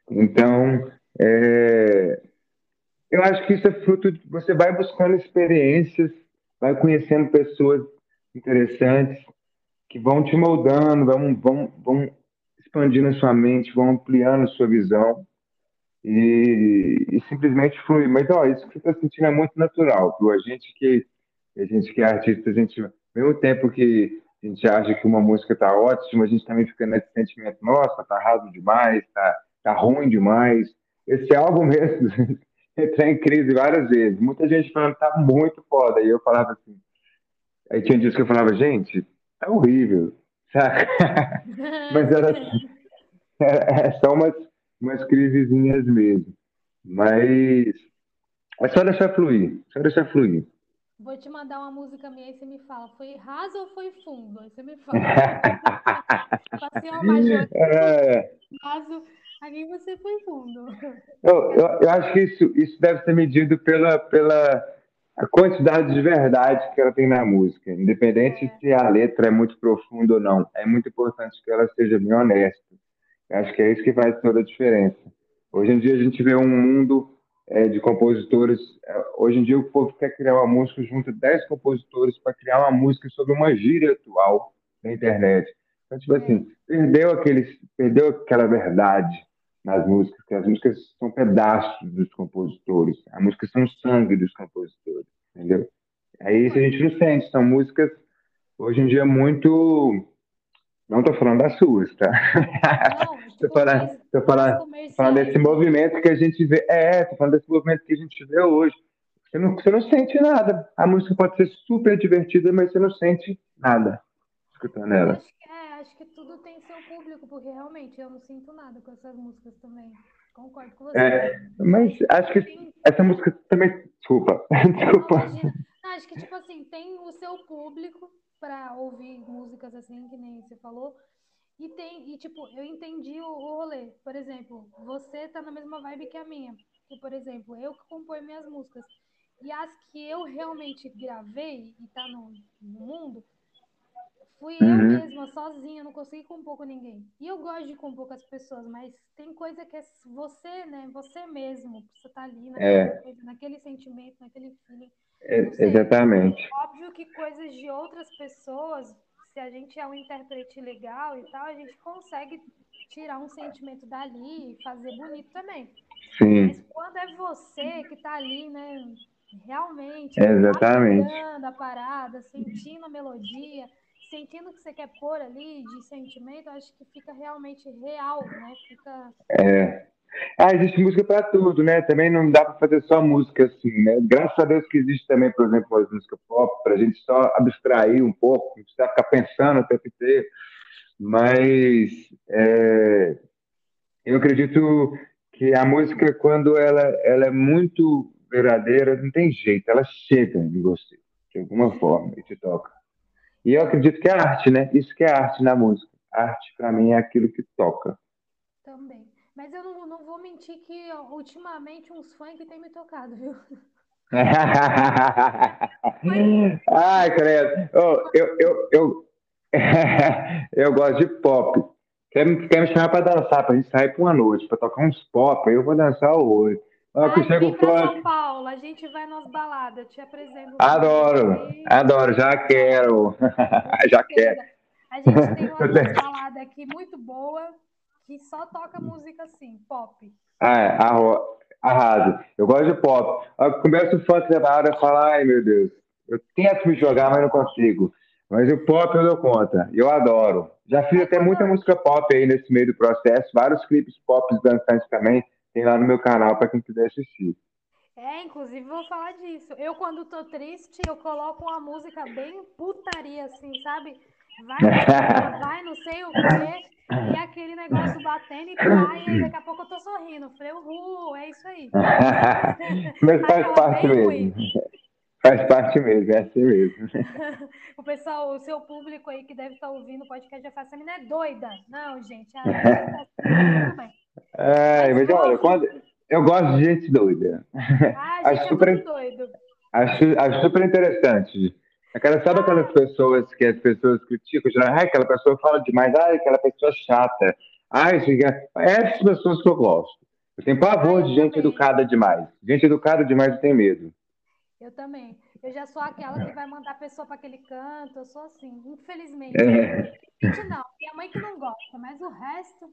[SPEAKER 3] Então, é, eu acho que isso é fruto de você vai buscando experiências, vai conhecendo pessoas interessantes que vão te moldando, vão, vão, vão expandindo a sua mente, vão ampliando a sua visão e, e simplesmente flui. Mas ó, isso que você está sentindo é muito natural, viu? A gente que a gente que é artista, a gente, ao mesmo tempo que a gente acha que uma música está ótima, a gente também fica nesse sentimento, nossa, tá raso demais, tá, tá ruim demais. Esse álbum mesmo entrou em crise várias vezes. Muita gente falando, tá muito foda. E eu falava assim, Aí tinha dias que eu falava, gente, tá horrível, saca? Mas era, era, só umas, umas crisezinhas mesmo. Mas é só deixar fluir, só deixar fluir.
[SPEAKER 2] Vou te mandar uma música minha e você me fala, foi raso ou foi fundo? Aí você me fala. Passei uma. É... Raso, aí você foi fundo.
[SPEAKER 3] Eu, eu, eu, acho que isso, isso deve ser medido pela, pela a quantidade de verdade que ela tem na música, independente se a letra é muito profunda ou não, é muito importante que ela seja bem honesta. Eu acho que é isso que faz toda a diferença. Hoje em dia a gente vê um mundo é, de compositores. É, hoje em dia o povo quer criar uma música, junta 10 compositores para criar uma música sobre uma gíria atual na internet. Então, tipo assim, perdeu, aquele, perdeu aquela verdade nas músicas, que as músicas são pedaços dos compositores, as músicas são sangue dos compositores, entendeu? Aí isso a gente não sente, são músicas hoje em dia muito. Não estou falando das suas, tá? Estou falando, tô falando, falando desse movimento que a gente vê. É, estou falando desse movimento que a gente vê hoje. Você não, você não sente nada. A música pode ser super divertida, mas você não sente nada escutando ela
[SPEAKER 2] tudo tem seu público, porque realmente eu não sinto nada com essas músicas também. Concordo com você.
[SPEAKER 3] É, mas acho que tem... essa música também. Desculpa. Desculpa.
[SPEAKER 2] Não, acho que, tipo assim, tem o seu público para ouvir músicas assim, que nem você falou. E tem, e tipo, eu entendi o, o rolê. Por exemplo, você tá na mesma vibe que a minha. Que, por exemplo, eu que componho minhas músicas. E as que eu realmente gravei e tá no, no mundo, Fui uhum. eu mesma, sozinha, não consegui compor com ninguém. E eu gosto de compor com as pessoas, mas tem coisa que é você, né? Você mesmo, você tá ali naquele, é. coisa, naquele sentimento, naquele feeling.
[SPEAKER 3] É, exatamente.
[SPEAKER 2] Óbvio que coisas de outras pessoas, se a gente é um intérprete legal e tal, a gente consegue tirar um sentimento dali e fazer bonito também.
[SPEAKER 3] Sim.
[SPEAKER 2] Mas quando é você que tá ali, né? Realmente,
[SPEAKER 3] exatamente.
[SPEAKER 2] a parada, sentindo a melodia, sentindo que você quer pôr ali de sentimento, acho que fica realmente real, né? Fica.
[SPEAKER 3] É. Ah, existe música para tudo, né? Também não dá para fazer só música assim, né? Graças a Deus que existe também, por exemplo, as músicas pop, para a gente só abstrair um pouco, não precisa ficar pensando o tempo inteiro. Mas é, eu acredito que a música, quando ela, ela é muito verdadeira, não tem jeito, ela chega em você, de alguma forma, e te toca. E eu acredito que é arte, né? Isso que é arte na música. Arte, para mim, é aquilo que toca.
[SPEAKER 2] Também. Mas eu não, não vou mentir que ultimamente uns funk tem me tocado, viu?
[SPEAKER 3] Ai, credo. Oh, eu, eu, eu, eu gosto de pop. Quer, quer me chamar para dançar, para a gente sair para uma noite, para tocar uns pop, aí eu vou dançar hoje.
[SPEAKER 2] Ah, que chega o São Paulo, a gente vai nas baladas, te apresento.
[SPEAKER 3] Adoro, adoro, já quero. já quero.
[SPEAKER 2] A gente tem uma balada aqui muito boa, que só toca música assim, pop.
[SPEAKER 3] Ah, é, arrasa. Eu gosto de pop. Começa o funk da hora e fala, ai meu Deus, eu tento me jogar, mas não consigo. Mas o pop eu dou conta, eu adoro. Já fiz até muita música pop aí nesse meio do processo, vários clipes pop dançantes também, tem lá no meu canal para quem quiser assistir.
[SPEAKER 2] É, inclusive vou falar disso. Eu, quando tô triste, eu coloco uma música bem putaria, assim, sabe? Vai, vai, não sei o quê. E aquele negócio batendo e cai, e daqui a pouco eu tô sorrindo. Falei, uhul, é isso aí.
[SPEAKER 3] Mas faz parte mesmo. Ruim. Faz parte mesmo, é assim mesmo.
[SPEAKER 2] o pessoal, o seu público aí que deve estar ouvindo o podcast já fala, essa menina é doida. Não, gente, tudo bem.
[SPEAKER 3] É, mas, olha, quando... eu gosto de gente doida.
[SPEAKER 2] Ah, gente acho é super... doido.
[SPEAKER 3] Acho, acho super interessante. Aquela, sabe aquelas pessoas que as pessoas criticam, ah, aquela pessoa fala demais, ah, aquela pessoa chata. Ai, essas pessoas que eu gosto. Eu tenho pavor de gente educada demais. Gente educada demais eu tenho medo.
[SPEAKER 2] Eu também. Eu já sou aquela que vai mandar a pessoa para aquele canto, eu sou assim, infelizmente. É. Não, minha mãe que não gosta, mas o resto.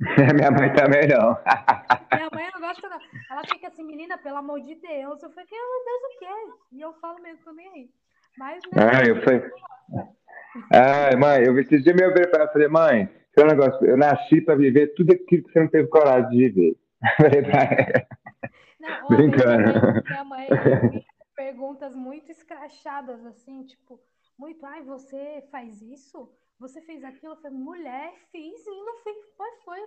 [SPEAKER 3] minha mãe também não.
[SPEAKER 2] minha mãe não gosta, não. Ela fica assim, menina, pelo amor de Deus. Eu falei, meu Deus, o quê? E eu falo mesmo, tô nem aí. Mas, né,
[SPEAKER 3] ah, eu falei. Ai, mãe, eu esses dias meu para falei, mãe, seu negócio, eu nasci para viver tudo aquilo que você não teve coragem de viver.
[SPEAKER 2] Não, Brincando. Minha mãe me perguntas muito escrachadas, assim, tipo, muito, ai, você faz isso? Você fez aquilo? Eu falei, mulher, fiz e não fui, foi, foi.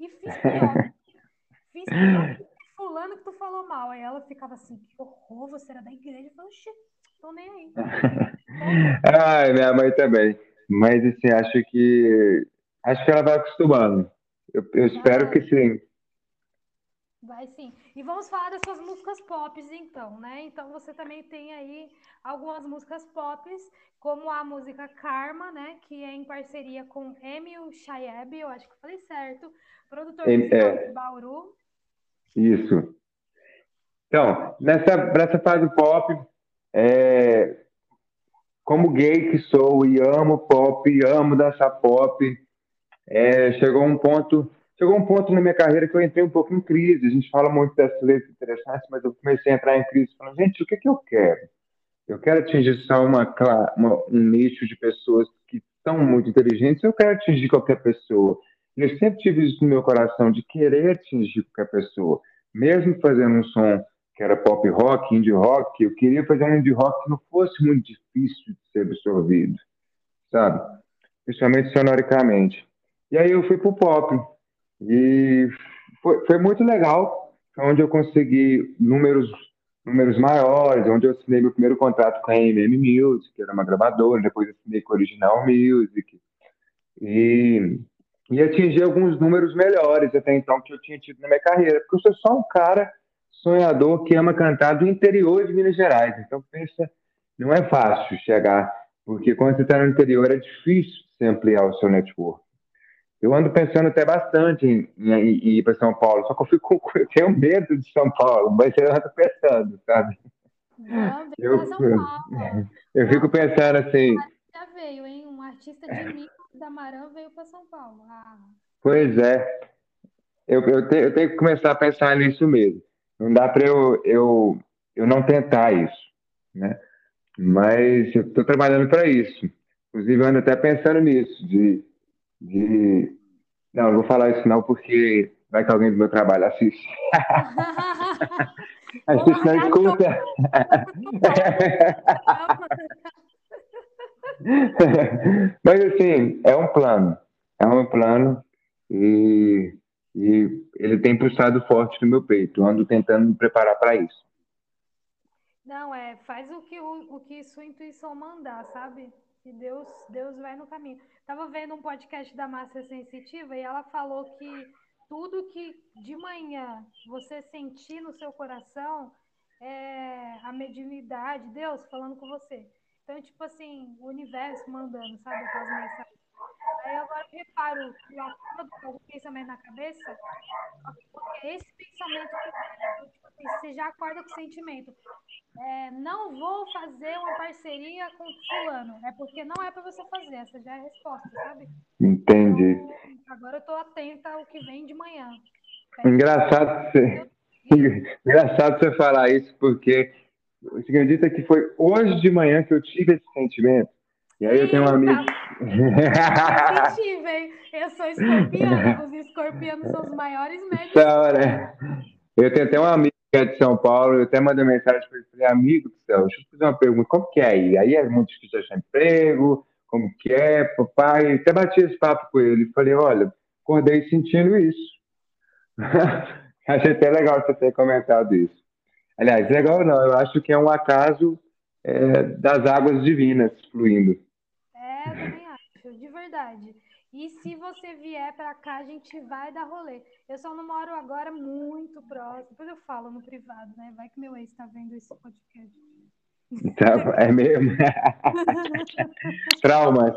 [SPEAKER 2] E fiz pior. fiz pior fulano que tu falou mal. Aí ela ficava assim, que horror, você era da igreja. Eu falei, oxi, tô nem aí.
[SPEAKER 3] ai, minha mãe também. Mas, assim, acho que, acho que ela vai acostumando. Eu, eu espero que sim.
[SPEAKER 2] Vai sim. E vamos falar das suas músicas pop, então, né? Então você também tem aí algumas músicas pop, como a música Karma, né? Que é em parceria com Emil Shayeb, eu acho que falei certo, produtor é, musical de Bauru.
[SPEAKER 3] Isso. Então, nessa, nessa fase pop, é, como gay que sou e amo pop, amo dançar pop, é, chegou um ponto chegou um ponto na minha carreira que eu entrei um pouco em crise. A gente fala muito dessas letras interessantes, mas eu comecei a entrar em crise, falando, gente, o que, é que eu quero? Eu quero atingir só uma, uma, um nicho de pessoas que são muito inteligentes, eu quero atingir qualquer pessoa. Eu sempre tive isso no meu coração, de querer atingir qualquer pessoa. Mesmo fazendo um som que era pop rock, indie rock, eu queria fazer um indie rock que não fosse muito difícil de ser absorvido, sabe? Principalmente sonoricamente. E aí eu fui pro pop. E foi, foi muito legal, onde eu consegui números números maiores, onde eu assinei meu primeiro contrato com a MM Music, que era uma gravadora, depois assinei com a Original Music, e, e atingi alguns números melhores até então que eu tinha tido na minha carreira, porque eu sou só um cara sonhador que ama cantar do interior de Minas Gerais, então pensa, não é fácil chegar, porque quando você está no interior é difícil você ampliar o seu network. Eu ando pensando até bastante em, em, em ir para São Paulo, só que eu fico eu tenho medo de São Paulo, mas eu ando pensando, sabe?
[SPEAKER 2] Não, eu, São Paulo.
[SPEAKER 3] eu fico pensando assim.
[SPEAKER 2] Já veio, hein? Um artista de Minas da Marã veio para São Paulo. Ah.
[SPEAKER 3] Pois é. Eu, eu, te, eu tenho que começar a pensar nisso mesmo. Não dá para eu, eu, eu não tentar isso, né? Mas eu estou trabalhando para isso. Inclusive, eu ando até pensando nisso, de de. Não, não vou falar isso não, porque vai que alguém do meu trabalho assiste. assiste não escuta. Mas assim, é um plano. É um plano e e ele tem pulsado forte no meu peito. Eu ando tentando me preparar para isso.
[SPEAKER 2] Não, é, faz o que, o, o que sua intuição mandar, sabe? E Deus, Deus vai no caminho. Tava vendo um podcast da Márcia Sensitiva e ela falou que tudo que de manhã você sentir no seu coração é a mediunidade, Deus falando com você. Então, tipo assim, o universo mandando, sabe, aquelas mensagens. Aí agora eu reparo que lá fora do algum pensamento na cabeça, porque é esse pensamento que então, tipo assim, você já acorda com o sentimento. É, não vou fazer uma parceria com fulano. É porque não é para você fazer, essa já é a resposta, sabe?
[SPEAKER 3] Entendi.
[SPEAKER 2] Então, agora eu tô atenta ao que vem de manhã.
[SPEAKER 3] Engraçado você, engraçado você falar isso, porque você acredita que foi hoje de manhã que eu tive esse sentimento? E aí eu tenho um amigo.
[SPEAKER 2] Positivo, hein? Eu sou escorpiano. Os escorpianos são os maiores médicos.
[SPEAKER 3] Hora. Eu tenho até um amigo que é de São Paulo, eu até mandei mensagem para ele, falei, amigo do céu, deixa eu fazer uma pergunta, como que é aí? Aí é muito difícil achar emprego, como que é, papai? Até bati esse papo com ele, falei, olha, acordei sentindo isso. Achei até legal você ter comentado isso. Aliás, legal não, eu acho que é um acaso é, das águas divinas fluindo.
[SPEAKER 2] É, eu também acho, de verdade. E se você vier para cá, a gente vai dar rolê. Eu só não moro agora muito próximo. Depois eu falo no privado, né? Vai que meu ex está vendo esse podcast.
[SPEAKER 3] Tá, é mesmo. Traumas.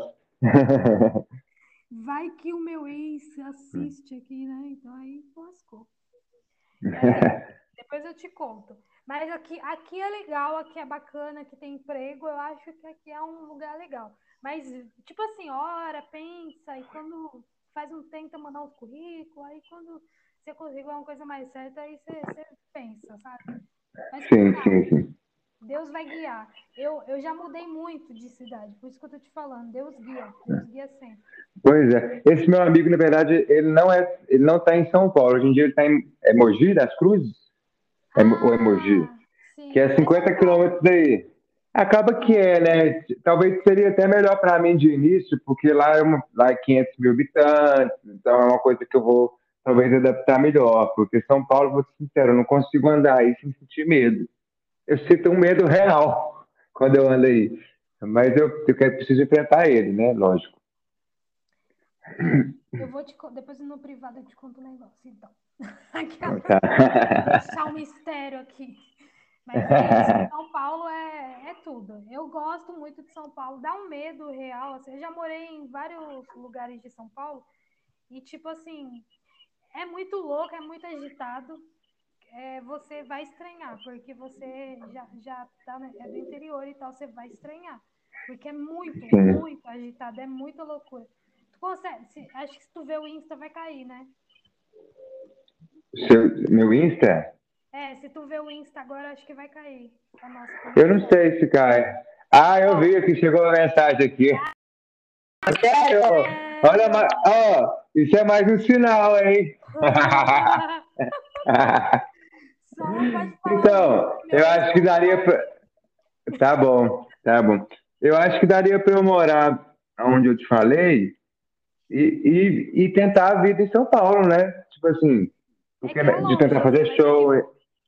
[SPEAKER 2] Vai que o meu ex assiste aqui, né? Então aí lascou. É, depois eu te conto. Mas aqui, aqui é legal, aqui é bacana, aqui tem emprego. Eu acho que aqui é um lugar legal. Mas, tipo assim, ora, pensa, e quando faz um tenta mandar uns currículos, aí quando você conseguir uma coisa mais certa, aí você, você pensa, sabe? Mas,
[SPEAKER 3] sim, sim, sim.
[SPEAKER 2] Deus vai guiar. Eu, eu já mudei muito de cidade, por isso que eu tô te falando. Deus guia, Deus guia sempre.
[SPEAKER 3] Pois é. Esse meu amigo, na verdade, ele não é, ele não tá em São Paulo. Hoje em dia ele tá em é Mogi das Cruzes? É, ah, ou é Mogi? Sim. Que é 50 quilômetros daí. Acaba que é, né? Talvez seria até melhor para mim de início, porque lá é, uma, lá é 500 mil habitantes, então é uma coisa que eu vou talvez adaptar melhor, porque São Paulo, vou ser sincero, eu não consigo andar aí sem sentir medo. Eu sinto um medo real quando eu ando aí, mas eu, eu preciso enfrentar ele, né? Lógico.
[SPEAKER 2] Eu vou te depois no privado eu te conto um negócio, então. Aquela... Tá. Deixar um mistério aqui. Mas é São Paulo é, é tudo. Eu gosto muito de São Paulo. Dá um medo real. Assim, eu já morei em vários lugares de São Paulo e, tipo assim, é muito louco, é muito agitado. É, você vai estranhar, porque você já, já tá, né, é do interior e tal, você vai estranhar. Porque é muito, muito agitado, é muita loucura. Tu consegue, se, acho que se tu ver o Insta vai cair, né?
[SPEAKER 3] Seu, meu Insta?
[SPEAKER 2] É, se tu ver o Insta agora, acho que vai cair.
[SPEAKER 3] eu não sei se cai. Ah, eu vi que chegou a mensagem aqui. Sério? Olha, ó, oh, isso é mais um sinal, hein? então, eu acho que daria pra... Tá bom, tá bom. Eu acho que daria para eu morar onde eu te falei e, e, e, tentar a vida em São Paulo, né? Tipo assim, porque, é de tentar fazer show.
[SPEAKER 2] É,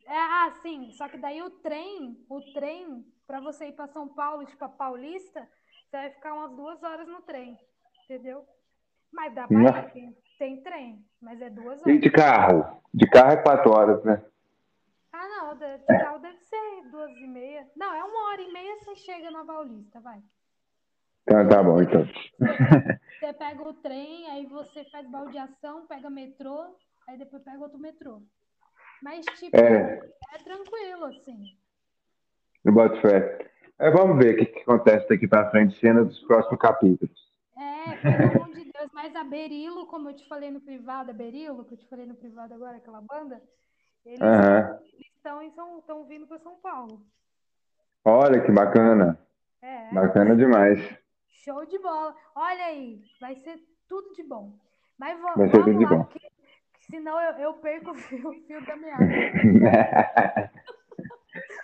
[SPEAKER 2] ah, sim. Só que daí o trem, o trem, para você ir para São Paulo, tipo a Paulista, você vai ficar umas duas horas no trem. Entendeu? Mas dá pra ir, tem, tem trem, mas é duas horas.
[SPEAKER 3] E de carro? De carro é quatro horas, né?
[SPEAKER 2] Ah, não, de, carro deve ser duas e meia. Não, é uma hora e meia você chega na Paulista, vai.
[SPEAKER 3] Tá, tá bom, então.
[SPEAKER 2] Você, pega o trem, aí você faz baldeação, pega metrô, aí depois pega outro metrô. Mas, tipo, é, é tranquilo, assim.
[SPEAKER 3] Eu boto fé. É, vamos ver o que, que, acontece daqui para frente, cena dos próximos capítulos.
[SPEAKER 2] É, pelo amor de Deus, mas a Berilo, como eu te falei no privado, a Berilo, que eu te falei no privado agora, aquela banda, eles uhum. estão estão vindo para São Paulo.
[SPEAKER 3] Olha que bacana. É. Bacana demais.
[SPEAKER 2] Show de bola. Olha aí, vai ser tudo de bom. Mas vamos,
[SPEAKER 3] vai ser tudo de bom. Que
[SPEAKER 2] Senão eu, eu perco o fio, o fio da meada.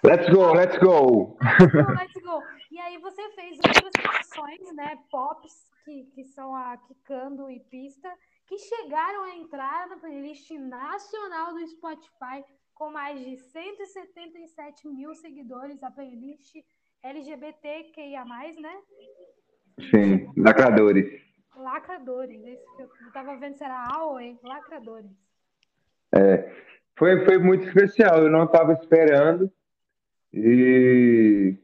[SPEAKER 3] let's go, let's go.
[SPEAKER 2] Let's go, let's go. E aí você fez outras canções, né, pops, que, que são a Kikando e Pista, que chegaram a entrar na playlist nacional do Spotify com mais de 177 mil seguidores, a playlist LGBTQIA+, né?
[SPEAKER 3] Sim, lacradores.
[SPEAKER 2] Lacradores, esse que eu tava vendo se era AOE, lacradores.
[SPEAKER 3] É, foi, foi muito especial, eu não estava esperando. E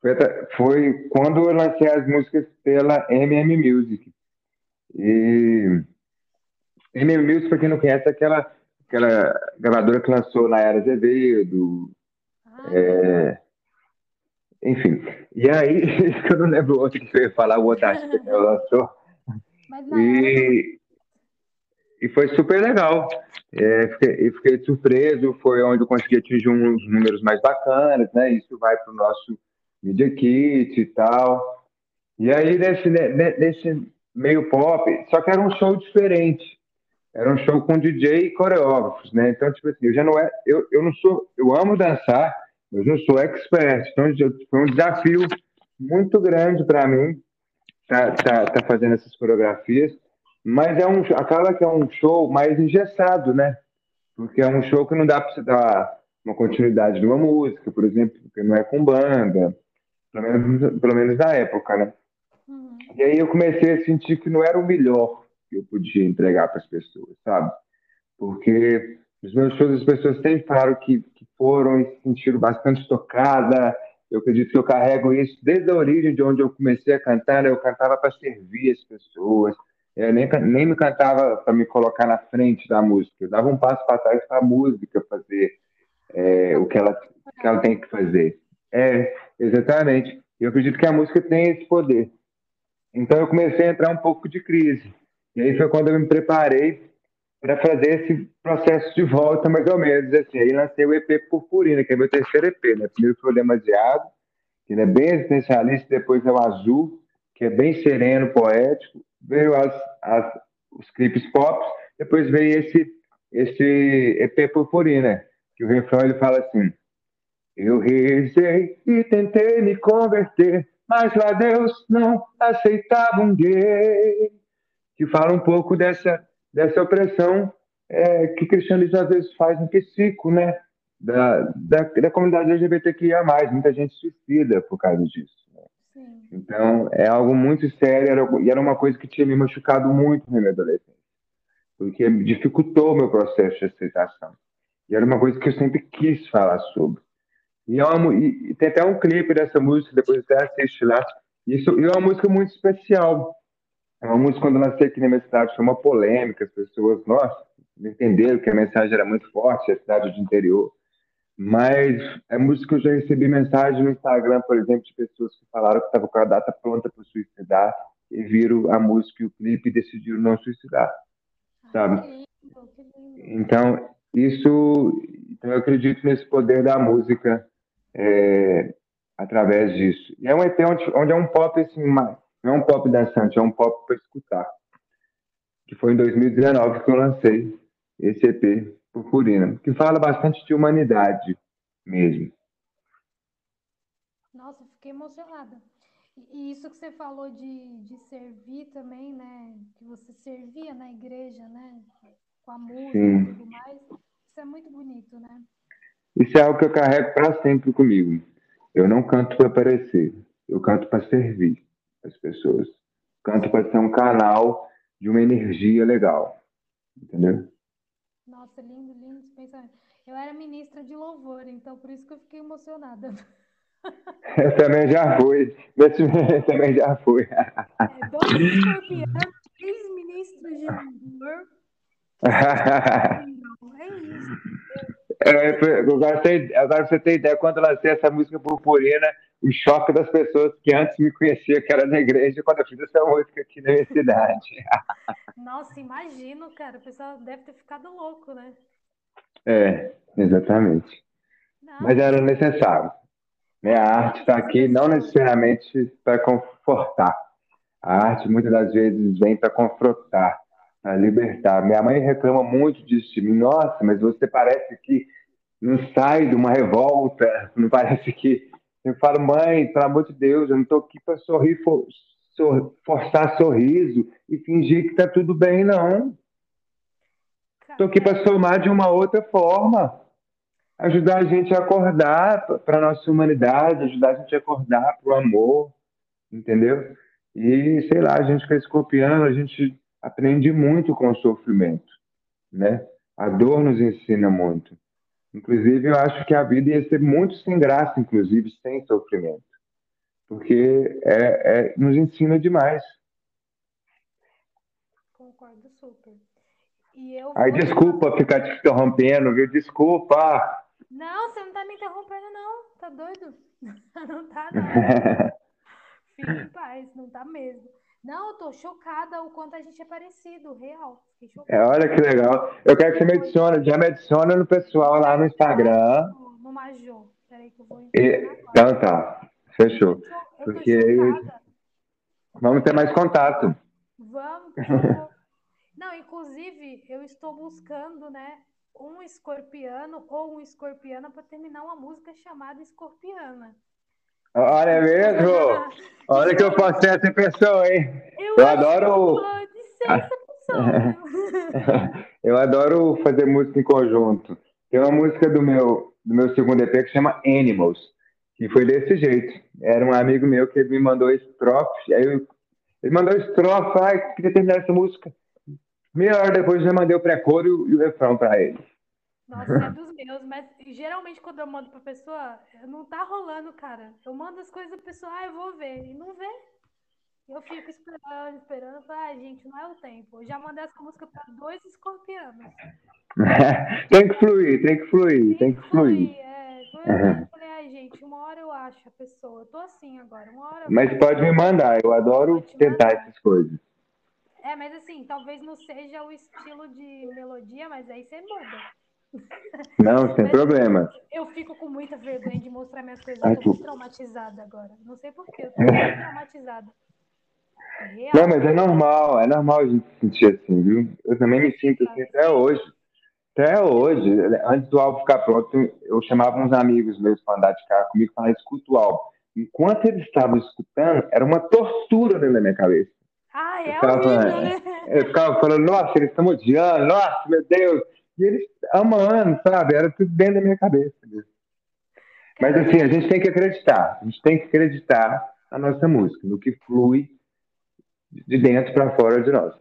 [SPEAKER 3] foi, foi, quando eu lancei as músicas pela MM Music. E MM Music, para quem não conhece, é aquela, aquela gravadora que lançou na Era Azevedo. Ah, é, enfim. E aí, eu não lembro o outro que eu ia falar, o outro artista que ela lançou. E, e foi super legal. É, fiquei, fiquei surpreso, foi onde eu consegui atingir uns números mais bacanas, né? Isso vai para o nosso Media Kit e tal. E aí, nesse, nesse meio pop, só que era um show diferente. Era um show com DJ e coreógrafos, né? Então, tipo assim, eu já não é, eu, eu não sou, eu amo dançar, mas não sou expert. Então, foi um desafio muito grande para mim tá, tá, tá fazendo essas coreografias. Mas é um, acaba que é um show mais engessado, né? Porque é um show que não dá para você dar uma continuidade de uma música, por exemplo, porque não é com banda, pelo menos, pelo menos na época, né? Uhum. E aí eu comecei a sentir que não era o melhor que eu podia entregar para as pessoas, sabe? Porque os meus shows as pessoas sempre falaram que, que foram e se sentiram bastante tocadas. Eu acredito que eu carrego isso desde a origem de onde eu comecei a cantar. Né? Eu cantava para servir as pessoas, eu nem, nem me cantava para me colocar na frente da música. Eu dava um passo para trás para a música fazer é, o que ela, que ela tem que fazer. É, exatamente. Eu acredito que a música tem esse poder. Então eu comecei a entrar um pouco de crise. E aí foi quando eu me preparei para fazer esse processo de volta, mais ou menos. Assim, aí lancei o EP Purpurina, que é meu terceiro EP. Né? Primeiro foi o Demasiado, que é bem existencialista, depois é o Azul, que é bem sereno, poético, veio as, as, os clipes pop, depois veio esse, esse EP Purpurina, que o refrão ele fala assim: Eu rezei e tentei me converter, mas lá Deus não aceitava um gay. Que fala um pouco dessa, dessa opressão é, que o cristianismo às vezes faz no psico, né? Da, da, da comunidade LGBTQIA. Muita gente suicida por causa disso. Então, é algo muito sério era, e era uma coisa que tinha me machucado muito na minha adolescência, porque dificultou meu processo de aceitação. E era uma coisa que eu sempre quis falar sobre. E, é uma, e tem até um clipe dessa música, depois até assiste lá. Isso, e é uma música muito especial. É uma música, quando eu lancei aqui na minha cidade, foi uma polêmica. As pessoas, nossa, entenderam que a mensagem era muito forte, a cidade de interior. Mas é música que eu já recebi mensagem no Instagram, por exemplo, de pessoas que falaram que estavam com a data pronta para suicidar e viram a música e o clipe e decidiram não suicidar, sabe? Então, isso, então eu acredito nesse poder da música é, através disso. E é um EP onde, onde é um pop assim, não é um pop dançante, é um pop para escutar. Que foi em 2019 que eu lancei esse EP Purpurina, que fala bastante de humanidade mesmo.
[SPEAKER 2] Nossa, fiquei emocionada. E isso que você falou de, de servir também, né? Que você servia na igreja, né? Com a música Sim. e tudo mais. Isso é muito bonito, né?
[SPEAKER 3] Isso é algo que eu carrego para sempre comigo. Eu não canto para aparecer, eu canto para servir as pessoas. Canto para ser um canal de uma energia legal, entendeu?
[SPEAKER 2] Nossa, lindo, lindo esse pensamento. Eu era ministra de louvor, então por isso que eu fiquei emocionada.
[SPEAKER 3] Eu também já fui. Esse também já fui.
[SPEAKER 2] É, dois escorpianos, três ministros de louvor. É
[SPEAKER 3] agora, você, agora você tem ideia, quando eu lancei essa música purpurina, o choque das pessoas que antes me conheciam, que era na igreja, quando eu fiz essa música aqui na minha cidade.
[SPEAKER 2] Nossa, imagino, cara. O pessoal deve ter ficado louco, né?
[SPEAKER 3] É, exatamente. Não. Mas era necessário. A arte está aqui não necessariamente para confortar. A arte muitas das vezes vem para confrontar, para libertar. Minha mãe reclama muito disso de mim. Nossa, mas você parece que não sai de uma revolta, não parece que. Eu falo, mãe, pelo amor de Deus, eu não estou aqui para sorrir, sor- forçar sorriso e fingir que tá tudo bem, não. Tô aqui para somar de uma outra forma. Ajudar a gente a acordar para nossa humanidade, ajudar a gente a acordar para o amor, entendeu? E, sei lá, a gente é escorpiano, a gente aprende muito com o sofrimento, né? A dor nos ensina muito. Inclusive, eu acho que a vida ia ser muito sem graça, inclusive, sem sofrimento. Porque é, é- nos ensina demais.
[SPEAKER 2] Concordo super. E eu
[SPEAKER 3] Ai,
[SPEAKER 2] vou-
[SPEAKER 3] desculpa ficar te interrompendo, viu? Desculpa.
[SPEAKER 2] Não, você não tá me interrompendo, não. Tá doido? Não tá, não. Fique em paz, não tá mesmo. Não, eu tô chocada o quanto a gente é parecido, real. Fiquei chocada.
[SPEAKER 3] É, olha que legal. Eu quero que você me adicione, já me adiciona no pessoal lá no Instagram.
[SPEAKER 2] No, Major. Peraí que eu vou
[SPEAKER 3] E-
[SPEAKER 2] entrar
[SPEAKER 3] então tá, fechou.
[SPEAKER 2] Eu
[SPEAKER 3] porque-
[SPEAKER 2] chocada.
[SPEAKER 3] Vamos ter mais contato.
[SPEAKER 2] Vamos. Não, inclusive, eu estou buscando, né, um escorpiano ou um escorpiana para terminar uma música chamada Escorpiana.
[SPEAKER 3] Olha é mesmo? Olha que eu posso ser essa pessoa, hein?
[SPEAKER 2] Eu,
[SPEAKER 3] Eu adoro-. Eu adoro fazer música em conjunto. Tem uma música do meu, do meu segundo EP que chama Animals, que foi desse jeito. Era um amigo meu que me mandou estrofe, aí eu, ele mandou estrofe, ai, queria terminar essa música. Meia hora depois eu já mandei o pré-coro e o- refrão pra ele.
[SPEAKER 2] Nossa, é dos meus, mas geralmente quando eu mando pra pessoa, não tá rolando, cara. Eu mando as coisas pra pessoa, ah, eu vou ver, e não vê. Eu fico esperando, esperando, ah, gente, não é o tempo. Eu já mandei essa música pra dois escorpianos.
[SPEAKER 3] tem que fluir, tem que fluir, tem que fluir.
[SPEAKER 2] É, foi assim, eu falei, ai, gente, uma hora eu acho a pessoa. Eu tô assim agora, uma hora. eu-
[SPEAKER 3] Mas pode me mandar, eu adoro tentar essas coisas.
[SPEAKER 2] É, mas assim, talvez não seja o estilo de melodia, mas aí você muda.
[SPEAKER 3] Não, sem problema.
[SPEAKER 2] Eu fico com muita vergonha de mostrar minhas coisas.
[SPEAKER 3] Ai,
[SPEAKER 2] Eu tô
[SPEAKER 3] que-
[SPEAKER 2] traumatizada agora. Não sei porquê, eu tô muito traumatizada. É real.
[SPEAKER 3] Não, mas é normal, é normal a gente se sentir assim, viu? Eu também me sinto assim até hoje. Até hoje, antes do álbum ficar pronto, eu chamava uns amigos meus para andar de carro comigo e falar, escuta o álbum. Enquanto eles estavam escutando, era uma tortura dentro da minha cabeça.
[SPEAKER 2] Ah, é
[SPEAKER 3] Eu ficava
[SPEAKER 2] horrível, né?
[SPEAKER 3] eu ficava falando, nossa, eles estão odiando, nossa, meu Deus. E eles amando, sabe? Era tudo dentro da minha cabeça. mesmo. Mas assim, a gente tem que acreditar. A gente tem que acreditar na nossa música, no que flui de dentro para fora de nós.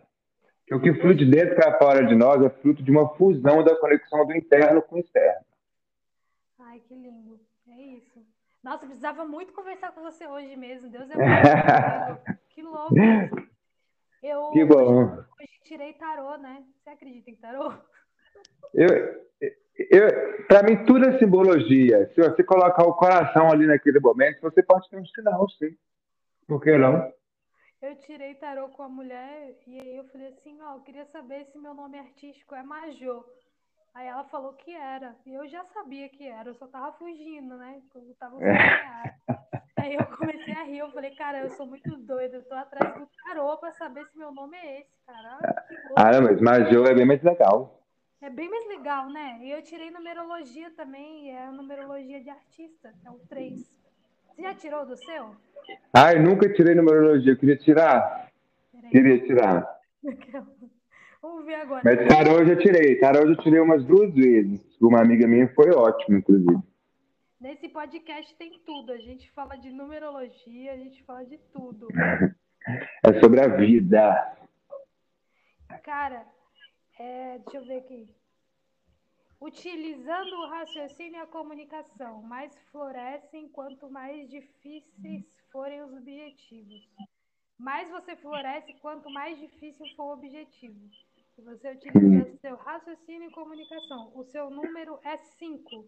[SPEAKER 3] Porque o que flui de dentro para fora de nós é fruto de uma fusão da conexão do interno com o externo.
[SPEAKER 2] Ai, que lindo. É isso. Nossa, eu precisava muito conversar com você hoje mesmo. Deus é muito. Que louco. Eu
[SPEAKER 3] Que bom.
[SPEAKER 2] hoje tirei tarô, né? Você acredita em tarô?
[SPEAKER 3] Eu, para mim, tudo é simbologia. Se você colocar o coração ali naquele momento, você pode ter um sinal, sim. Por que não?
[SPEAKER 2] Eu tirei tarô com a mulher e aí eu falei assim, ó, eu queria saber se meu nome artístico é Majô. Aí ela falou que era. E eu já sabia que era, eu só tava fugindo, né? Eu tava Aí eu comecei a rir, eu falei, cara, eu sou muito doida, eu tô atrás do tarô pra saber se meu nome é esse, cara. Ah.
[SPEAKER 3] Ah, não, mas Majô é bem mais legal.
[SPEAKER 2] É bem mais legal, né? E eu tirei numerologia também, é a numerologia de artista, é o 3. Você já tirou do seu?
[SPEAKER 3] Ai, nunca tirei numerologia. Eu queria tirar.
[SPEAKER 2] Peraí.
[SPEAKER 3] Queria tirar.
[SPEAKER 2] Vamos ver agora.
[SPEAKER 3] Mas tarô eu já tirei. Tarô eu já tirei umas duas vezes. Uma amiga minha foi ótimo, inclusive.
[SPEAKER 2] Nesse podcast tem tudo. A gente fala de numerologia, a gente fala de tudo.
[SPEAKER 3] É sobre a vida.
[SPEAKER 2] Cara, é, deixa eu ver aqui. Utilizando o raciocínio e a comunicação, mais florescem quanto mais difíceis forem os objetivos. Mais você floresce quanto mais difícil for o objetivo. Se você utiliza seu raciocínio e comunicação, o seu número é 5.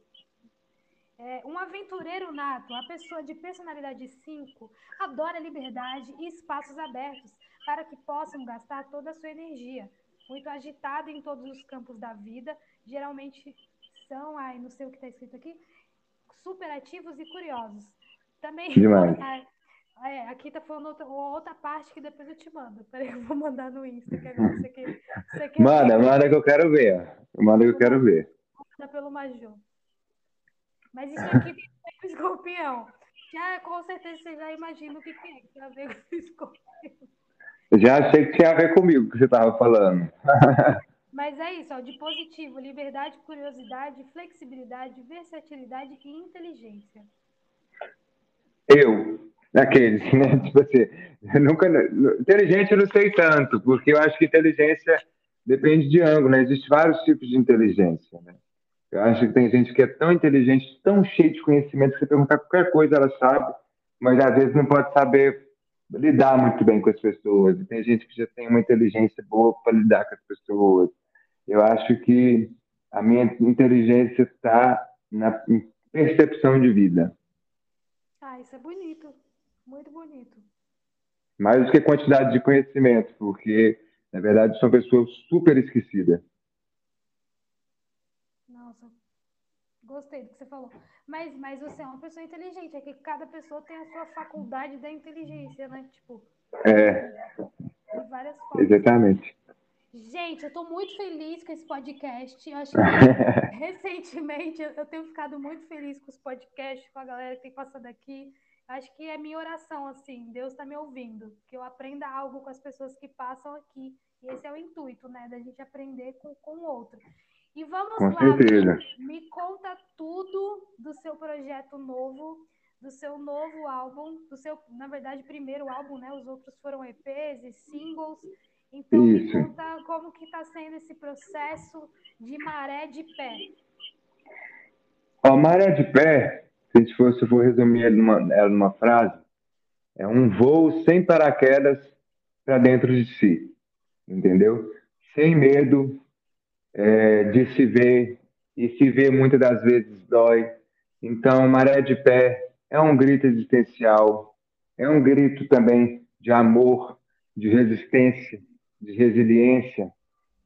[SPEAKER 2] É, um aventureiro nato, a pessoa de personalidade 5, adora liberdade e espaços abertos para que possam gastar toda a sua energia. Muito agitado em todos os campos da vida, geralmente são, ai, não sei o que está escrito aqui, superativos e curiosos. Também.
[SPEAKER 3] Demais.
[SPEAKER 2] É, aqui tá falando outra, outra parte que depois eu te mando. Peraí, eu vou mandar no Insta, que agora você quer. Você quer
[SPEAKER 3] Manda, manda que eu quero ver. Manda que eu quero ver.
[SPEAKER 2] Manda pelo Major. Mas isso aqui tem a ver com escorpião. Já, com certeza você já imagina o que, que é que tem a ver com escorpião.
[SPEAKER 3] Já achei que tinha a ver comigo que você estava falando.
[SPEAKER 2] Mas é isso, ó, de positivo, liberdade, curiosidade, flexibilidade, versatilidade e inteligência.
[SPEAKER 3] Eu, aqueles, né? Tipo assim, eu nunca. Inteligente eu não sei tanto, porque eu acho que inteligência depende de ângulo, né? Existem vários tipos de inteligência, né? Eu acho que tem gente que é tão inteligente, tão cheia de conhecimento, que você perguntar qualquer coisa ela sabe, mas às vezes não pode saber lidar muito bem com as pessoas. E tem gente que já tem uma inteligência boa para lidar com as pessoas. Eu acho que a minha inteligência está na percepção de vida.
[SPEAKER 2] Ah, isso é bonito. Muito bonito.
[SPEAKER 3] Mais do que quantidade de conhecimento, porque, na verdade, são pessoas super esquecidas.
[SPEAKER 2] Nossa, gostei do que você falou. Mas, mas você é uma pessoa inteligente, é que cada pessoa tem a sua faculdade da inteligência, né? Tipo.
[SPEAKER 3] É.
[SPEAKER 2] De várias formas.
[SPEAKER 3] Exatamente.
[SPEAKER 2] Gente, eu estou muito feliz com esse podcast. Eu acho que recentemente eu tenho ficado muito feliz com os podcasts, com a galera que tem passado aqui. Acho que é minha oração, assim, Deus está me ouvindo, que eu aprenda algo com as pessoas que passam aqui. E esse é o intuito, né, da gente aprender com, com o outro. E vamos
[SPEAKER 3] com
[SPEAKER 2] lá. Me, me conta tudo do seu projeto novo, do seu novo álbum, do seu, na verdade, primeiro álbum, né? Os outros foram EPs e singles. Então, Isso. me conta como que está sendo esse processo de maré de pé.
[SPEAKER 3] A maré de pé, se a for, se eu for resumir ela numa, ela numa frase, é um voo sem paraquedas para dentro de si, entendeu? Sem medo é, de se ver, e se ver muitas das vezes dói. Então, maré de pé é um grito existencial, é um grito também de amor, de resistência, de resiliência,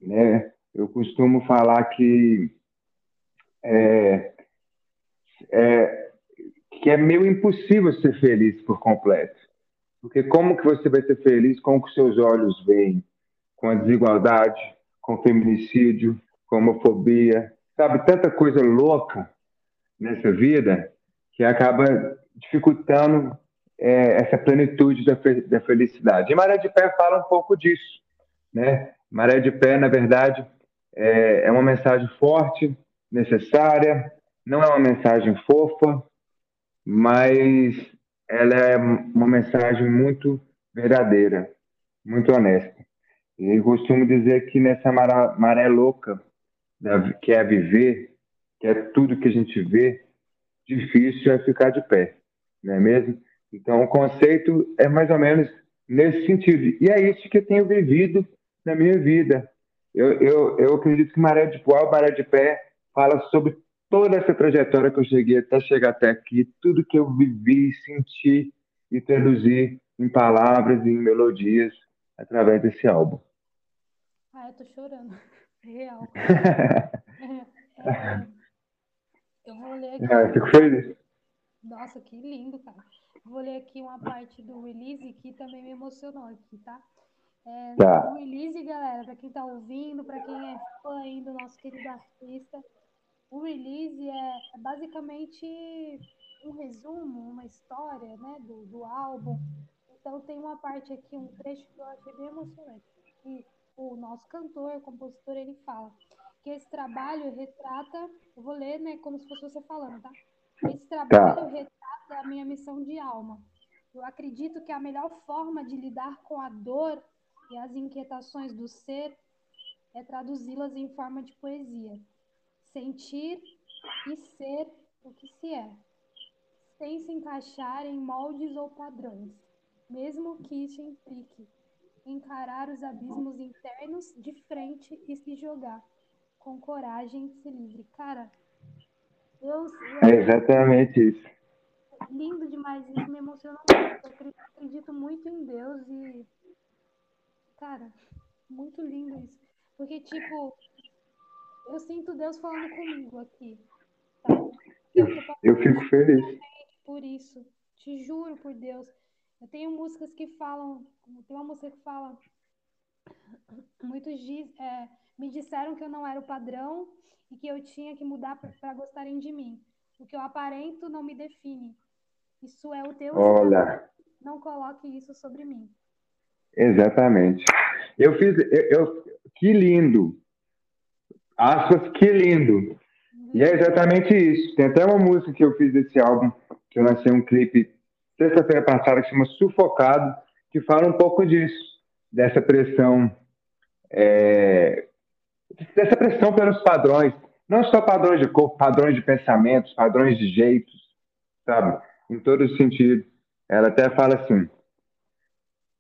[SPEAKER 3] né? Eu costumo falar que é, é, que é meio impossível ser feliz por completo. Porque como que você vai ser feliz com o que seus olhos veem? Com a desigualdade, com feminicídio, com homofobia, sabe? Tanta coisa louca nessa vida que acaba dificultando é, essa plenitude da, fe da felicidade. E Maré de Pé fala um pouco disso. Né? Maré de Pé, na verdade, é, é uma mensagem forte, necessária, não é uma mensagem fofa, mas ela é uma mensagem muito verdadeira, muito honesta. Eu costumo dizer que nessa maré, maré louca, que é viver, que é tudo que a gente vê, difícil é ficar de pé, não é mesmo? Então, o conceito é mais ou menos nesse sentido. E é isso que eu tenho vivido na minha vida. Eu, eu, eu acredito que Maré de Poá, Maré de Pé, fala sobre toda essa trajetória que eu cheguei até chegar até aqui, tudo que eu vivi, senti e traduzi em palavras e em melodias através desse álbum.
[SPEAKER 2] Ah, eu tô chorando. Real. é, é, eu vou ler aqui.
[SPEAKER 3] Ah, fico feliz.
[SPEAKER 2] Nossa, que lindo, cara. Vou ler aqui uma parte do release que também me emocionou aqui, tá? É, tá. O release, galera, para quem está ouvindo, para quem é fã ainda do nosso querido artista, o release é, é, basicamente um resumo, uma história né, do, do álbum. Então tem uma parte aqui, um trecho que eu achei bem emocionante. Que o nosso cantor, compositor, ele fala que esse trabalho retrata, eu vou ler né, como se fosse você falando, tá? Esse trabalho tá. retrata a minha missão de alma. Eu acredito que a melhor forma de lidar com a dor e as inquietações do ser é traduzi-las em forma de poesia. Sentir e ser o que se é, sem se encaixar em moldes ou padrões, mesmo que isso implique encarar os abismos internos de frente e se jogar com coragem e se livre. Cara, eu, eu
[SPEAKER 3] é exatamente isso.
[SPEAKER 2] Lindo demais, isso me emociona muito. Eu acredito muito em Deus e Cara, muito lindo isso. Porque, tipo, eu sinto Deus falando comigo aqui. Tá?
[SPEAKER 3] Eu, eu fico feliz.
[SPEAKER 2] Por isso. Te juro por Deus. Eu tenho músicas que falam. Tem uma música que fala. Muitos diz, é, me disseram que eu não era o padrão e que eu tinha que mudar para gostarem de mim. O que eu aparento não me define. Isso é o teu
[SPEAKER 3] Olha.
[SPEAKER 2] Não coloque isso sobre mim.
[SPEAKER 3] Exatamente. Eu fiz. Eu, eu, que lindo. Aspas, que lindo. E é exatamente isso. Tem até uma música que eu fiz desse álbum, que eu lancei um clipe sexta-feira passada, que chama Sufocado, que fala um pouco disso, dessa pressão, é, dessa pressão pelos padrões, não só padrões de corpo, padrões de pensamentos, padrões de jeitos, sabe? Em todos os sentidos. Ela até fala assim: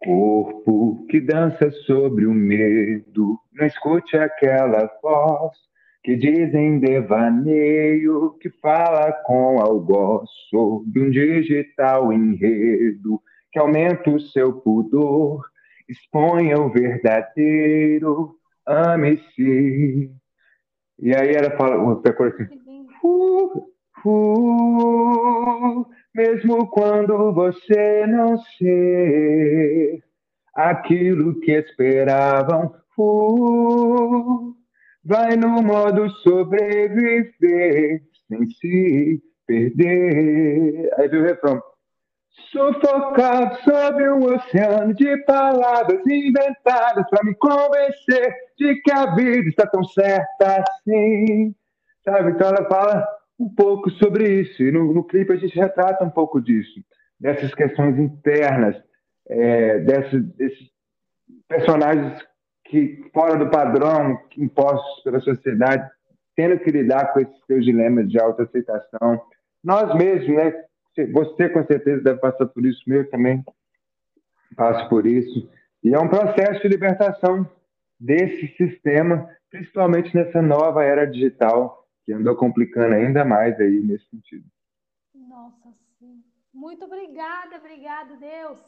[SPEAKER 3] corpo que dança sobre o medo, não escute aquela voz que dizem devaneio, que fala com algoz sobre um digital enredo, que aumenta o seu pudor, exponha o verdadeiro, ame-se. E aí ela fala, o percurso assim, uh, uh, mesmo quando você não ser aquilo que esperavam, uh, vai no modo sobreviver sem se perder. Aí vem o refrão. Sufocado sob um oceano de palavras inventadas para me convencer de que a vida está tão certa assim. Sabe? Então ela fala um pouco sobre isso. E no, no clipe a gente retrata um pouco disso, dessas questões internas, é, desses, desses personagens que fora do padrão impostos pela sociedade, tendo que lidar com esses seus dilemas de autoaceitação. Nós mesmos, né? Você com certeza deve passar por isso, mesmo também passo por isso. E é um processo de libertação desse sistema, principalmente nessa nova era digital, que andou complicando ainda mais aí nesse sentido.
[SPEAKER 2] Nossa, sim. Muito obrigada, obrigado, Deus.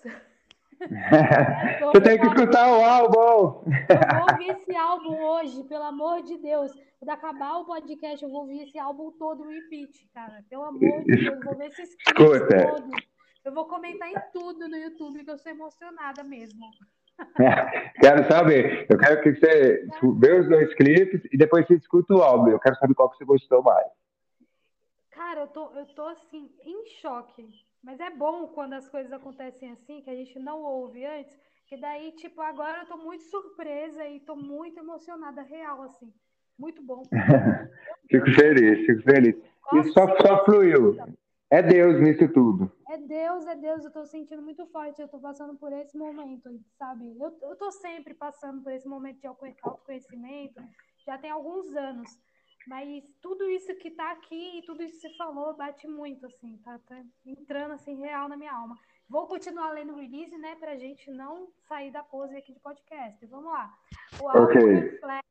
[SPEAKER 3] Você tem que escutar o álbum.
[SPEAKER 2] Eu vou ouvir esse álbum hoje, pelo amor de Deus. Quando acabar o podcast, eu vou ouvir esse álbum todo no repeat, cara. Pelo amor de Deus, eu vou ver esses clipes todos. Eu vou comentar em tudo no YouTube, que eu sou emocionada mesmo.
[SPEAKER 3] quero saber. Eu quero que você veja os dois clipes e depois você escuta o álbum. Eu quero saber qual que você gostou mais.
[SPEAKER 2] Cara, eu tô, eu tô assim, em choque mas é bom quando as coisas acontecem assim, que a gente não ouve antes, que daí, tipo, agora eu tô muito surpresa e tô muito emocionada, real, assim. Muito bom.
[SPEAKER 3] fico feliz, fico feliz. E só, só fluiu. É Deus nisso tudo.
[SPEAKER 2] É Deus, é Deus. Eu tô sentindo muito forte. Eu tô passando por esse momento, sabe? Eu, eu tô sempre passando por esse momento de autoconhecimento. Já tem alguns anos. Mas tudo isso que tá aqui e tudo isso que você falou bate muito, assim, tá, tá entrando assim real na minha alma. Vou continuar lendo o release, né, pra gente não sair da pose aqui de podcast. Vamos lá. O álbum okay. reflete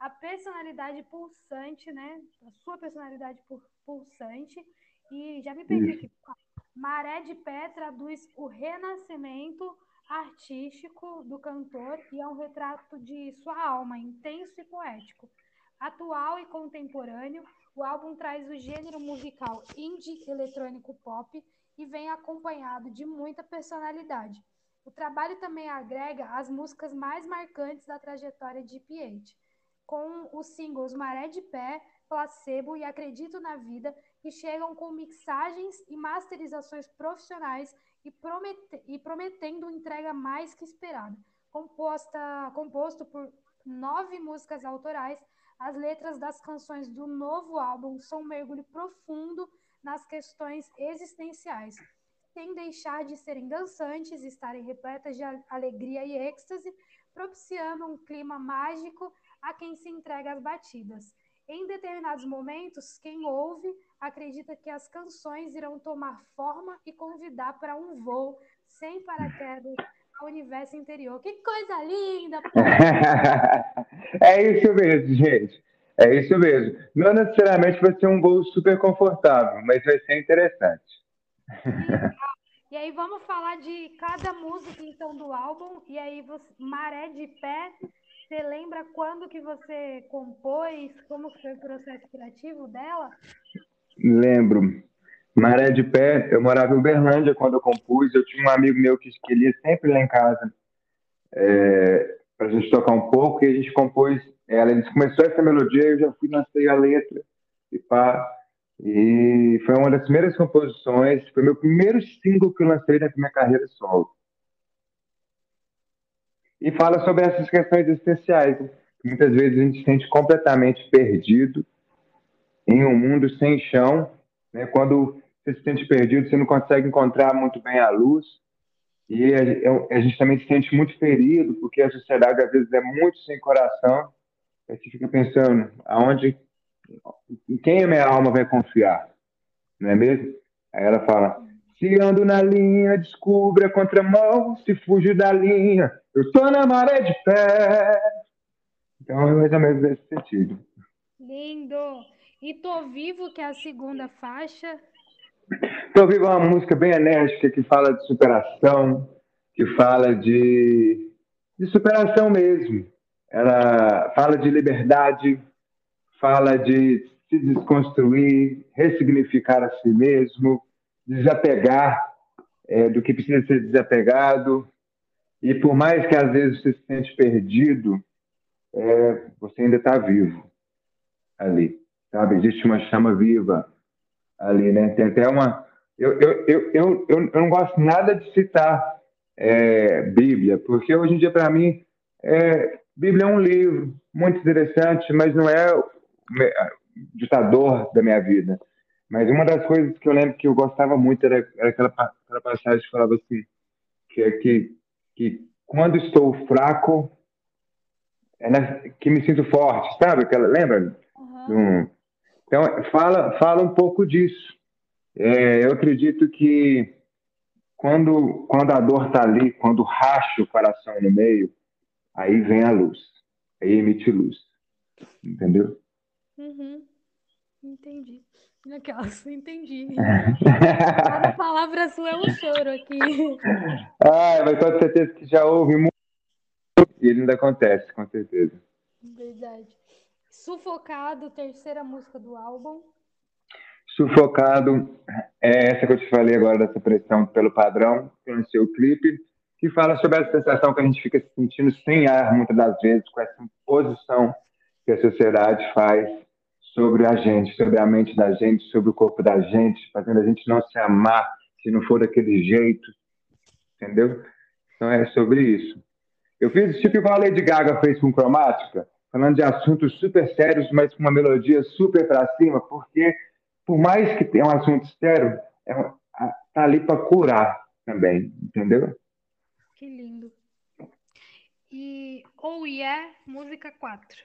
[SPEAKER 2] a personalidade pulsante, né, a sua personalidade pulsante. E já me perdi aqui. Maré de Pé traduz o renascimento artístico do cantor e é um retrato de sua alma, intenso e poético. Atual e contemporâneo, o álbum traz o gênero musical indie eletrônico pop e vem acompanhado de muita personalidade. O trabalho também agrega as músicas mais marcantes da trajetória de PH, com os singles Maré de Pé, Placebo e Acredito na Vida, que chegam com mixagens e masterizações profissionais e, promete e prometendo entrega mais que esperada. Composta, composto por nove músicas autorais, as letras das canções do novo álbum são um mergulho profundo nas questões existenciais, sem deixar de serem dançantes, estarem repletas de alegria e êxtase, propiciando um clima mágico a quem se entrega às batidas. Em determinados momentos, quem ouve acredita que as canções irão tomar forma e convidar para um voo sem paraquedas ao universo interior. Que coisa linda!
[SPEAKER 3] é isso mesmo, gente. É isso mesmo. Não necessariamente vai ser um voo super confortável, mas vai ser interessante.
[SPEAKER 2] E aí vamos falar de cada música então do álbum. E aí você, Maré de Pé, você lembra quando que você compôs? Como foi o processo criativo dela?
[SPEAKER 3] Lembro. Maré de Pé, eu morava em Uberlândia quando eu compus. Eu tinha um amigo meu que, queria sempre lá em casa é, para a gente tocar um pouco e a gente compôs ela. Gente começou essa melodia, eu já fui, lancei a letra e pá. E foi uma das primeiras composições, foi meu primeiro single que eu lancei na minha carreira solo. e fala sobre essas questões existenciais. Muitas vezes a gente se sente completamente perdido em um mundo sem chão, né? Quando você se sente perdido, você não consegue encontrar muito bem a luz. E a, a, gente também se sente muito ferido, porque a sociedade às vezes é muito sem coração. Aí você fica pensando, aonde, em quem a minha alma vai confiar? Não é mesmo? Aí ela fala, se ando na linha, descubra a contramão, se fujo da linha, eu tô na maré de pé. Então é mais ou menos nesse sentido.
[SPEAKER 2] Lindo! E Tô Vivo, que é a segunda faixa,
[SPEAKER 3] então, vivo uma música bem enérgica que fala de superação, que fala de, de superação mesmo. Ela fala de liberdade, fala de se desconstruir, ressignificar a si mesmo, desapegar é, do que precisa ser desapegado. E por mais que às vezes você se sente perdido, é, você ainda está vivo ali, sabe? Existe uma chama viva ali, né? Tem até uma. Eu, eu, eu, eu, eu não gosto nada de citar é, Bíblia, porque hoje em dia, para mim, é, Bíblia é um livro muito interessante, mas não é o ditador da minha vida. Mas uma das coisas que eu lembro que eu gostava muito era, era aquela, aquela passagem que falava assim, que é que, que quando estou fraco, é na, que me sinto forte, sabe? Aquela, lembra? Uhum. Então, fala, fala um pouco disso. É, eu acredito que quando, quando a dor está ali, quando racha o coração no meio, aí vem a luz, aí emite luz. Entendeu?
[SPEAKER 2] Uhum. Entendi. Aquelas, entendi. Cada palavra sua é um choro aqui.
[SPEAKER 3] Ah, mas com certeza que já ouve muito e ele ainda acontece, com certeza.
[SPEAKER 2] Verdade. Sufocado, terceira música do álbum.
[SPEAKER 3] Sufocado é essa que eu te falei agora, dessa pressão pelo padrão, tem o seu clipe, que fala sobre essa sensação que a gente fica se sentindo sem ar muitas das vezes, com essa imposição que a sociedade faz sobre a gente, sobre a mente da gente, sobre o corpo da gente, fazendo a gente não se amar se não for daquele jeito, entendeu? Então é sobre isso. Eu fiz tipo igual a Lady Gaga fez com Cromática, falando de assuntos super sérios, mas com uma melodia super para cima, porque por mais que tenha um assunto sério, é, tá ali para curar também, entendeu?
[SPEAKER 2] Que lindo. E Oh Yeah, música 4.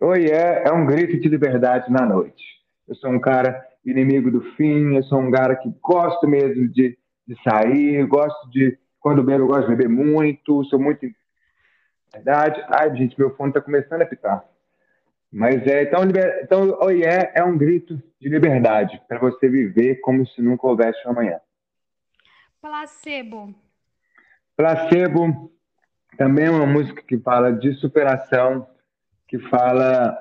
[SPEAKER 3] Oh Yeah é um grito de liberdade na noite. Eu sou um cara inimigo do fim, eu sou um cara que gosto mesmo de, de sair, gosto de, quando bebo, eu gosto de beber muito, sou muito Verdade. Ai, gente, meu fone está começando a pitar. Mas é, então, liber... então o IE é um grito de liberdade para você viver como se nunca houvesse um amanhã.
[SPEAKER 2] Placebo.
[SPEAKER 3] Placebo também é uma música que fala de superação, que fala.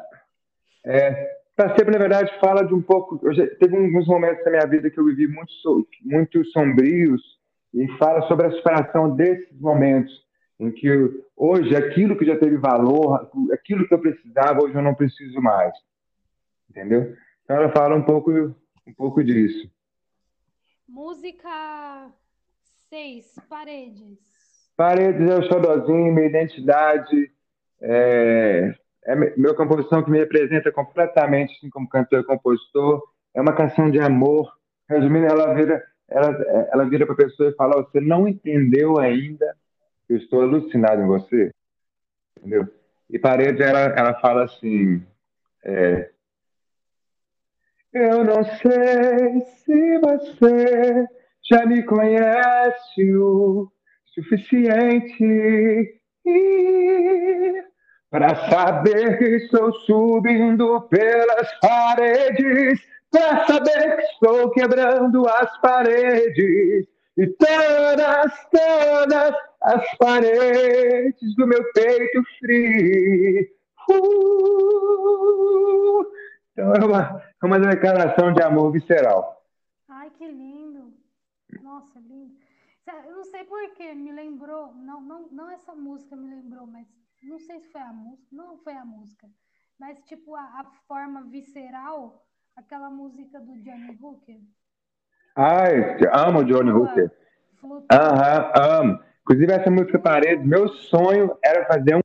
[SPEAKER 3] É, placebo, na verdade, fala de um pouco. Eu já, teve alguns momentos da minha vida que eu vivi muito, muito sombrios e fala sobre a superação desses momentos em que hoje aquilo que já teve valor, aquilo que eu precisava, hoje eu não preciso mais. Entendeu? Então ela fala um pouco, um pouco disso.
[SPEAKER 2] Música 6, Paredes.
[SPEAKER 3] Paredes é o xodózinho, minha identidade, é, é minha composição que me representa completamente, assim como cantor e compositor. É uma canção de amor. Resumindo, ela vira, ela, ela vira para a pessoa e fala: Você não entendeu ainda eu estou alucinado em você. Entendeu? E Parede, ela, ela fala assim: é, Eu não sei se você já me conhece o suficiente para saber que estou subindo pelas paredes, para saber que estou quebrando as paredes e todas, todas as paredes do meu peito frio. Uh, então é uma, é uma declaração de amor visceral.
[SPEAKER 2] Ai, que lindo. Nossa, lindo. Eu não sei porquê, me lembrou, não, não, não essa música me lembrou, mas não sei se foi a música, não foi a música, mas tipo a, a forma visceral, aquela música do Johnny Hooker.
[SPEAKER 3] Ai, amo Johnny Hooker. Aham, amo. Inclusive, essa música Parede, meu sonho era fazer um.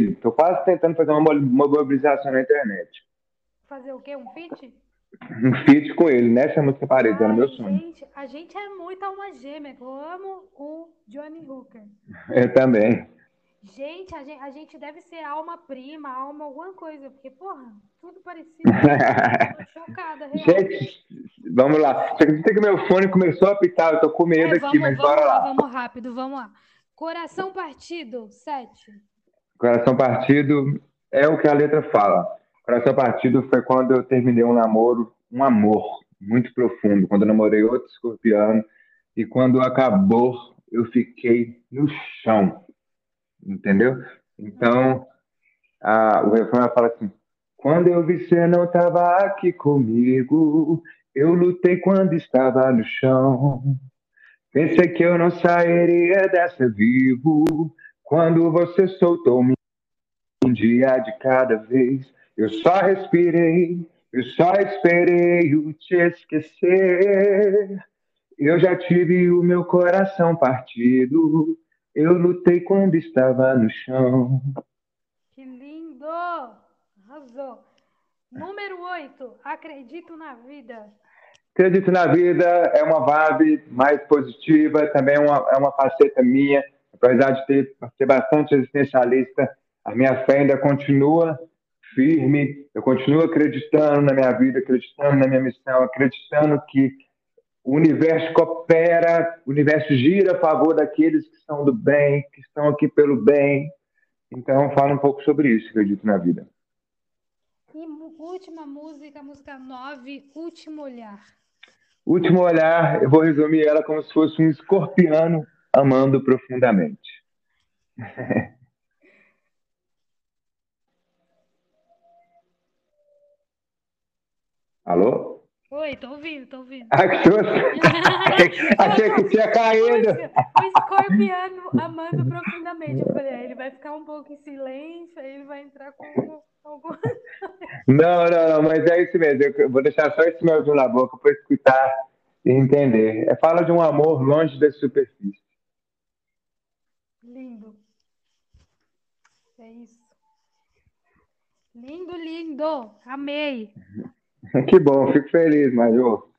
[SPEAKER 3] Estou quase tentando fazer uma mobilização na internet.
[SPEAKER 2] Fazer o quê? Um feat?
[SPEAKER 3] Um feat com ele, nessa música Parede, era meu sonho.
[SPEAKER 2] Gente, a gente é muito alma gêmea. Eu amo o Johnny Hooker.
[SPEAKER 3] Eu também.
[SPEAKER 2] Gente, a gente, a gente deve ser alma prima, alma alguma coisa, porque, porra, tudo parecido. chocada, real.
[SPEAKER 3] Gente, vamos lá. Você acredita que meu fone começou a apitar? Eu tô com medo
[SPEAKER 2] É,
[SPEAKER 3] aqui,
[SPEAKER 2] vamos,
[SPEAKER 3] mas
[SPEAKER 2] vamos
[SPEAKER 3] bora
[SPEAKER 2] lá,
[SPEAKER 3] lá.
[SPEAKER 2] vamos rápido, vamos lá. Coração partido, sete.
[SPEAKER 3] Coração partido é o que a letra fala. Coração partido foi quando eu terminei um namoro, um amor muito profundo, quando eu namorei outro escorpião e quando acabou eu fiquei no chão, entendeu? Então a, o refrão fala assim: quando eu vi você não estava aqui comigo, eu lutei quando estava no chão. Pensei que eu não sairia dessa vivo. Quando você soltou um dia de cada vez, eu só respirei, eu só esperei o te esquecer. Eu já tive o meu coração partido, eu lutei quando estava no chão.
[SPEAKER 2] Que lindo! Arrasou. Número oito, acredito na vida.
[SPEAKER 3] Acredito na vida é uma vibe mais positiva, também é uma, é uma faceta minha, apesar de ter, ser bastante existencialista, a minha fé ainda continua firme, eu continuo acreditando na minha vida, acreditando na minha missão, acreditando que o universo coopera, o universo gira a favor daqueles que são do bem, que estão aqui pelo bem. Então, fala um pouco sobre isso, acredito na vida.
[SPEAKER 2] E última música, música nove, Último Olhar.
[SPEAKER 3] Último olhar, eu vou resumir ela como se fosse um escorpiano amando profundamente. Alô?
[SPEAKER 2] Oi, tô ouvindo, tô ouvindo.
[SPEAKER 3] Ah, que susto! Achei que tinha caído.
[SPEAKER 2] O escorpiano amando profundamente. Eu falei, ah, ele vai ficar um pouco em silêncio, aí ele vai entrar com algum.
[SPEAKER 3] Não, não, não, mas é isso mesmo. Eu vou deixar só esse melzinho na boca para escutar e entender. É fala de um amor longe da superfície.
[SPEAKER 2] Lindo. É isso. Lindo, lindo. Amei.
[SPEAKER 3] Que bom, fico feliz, Major.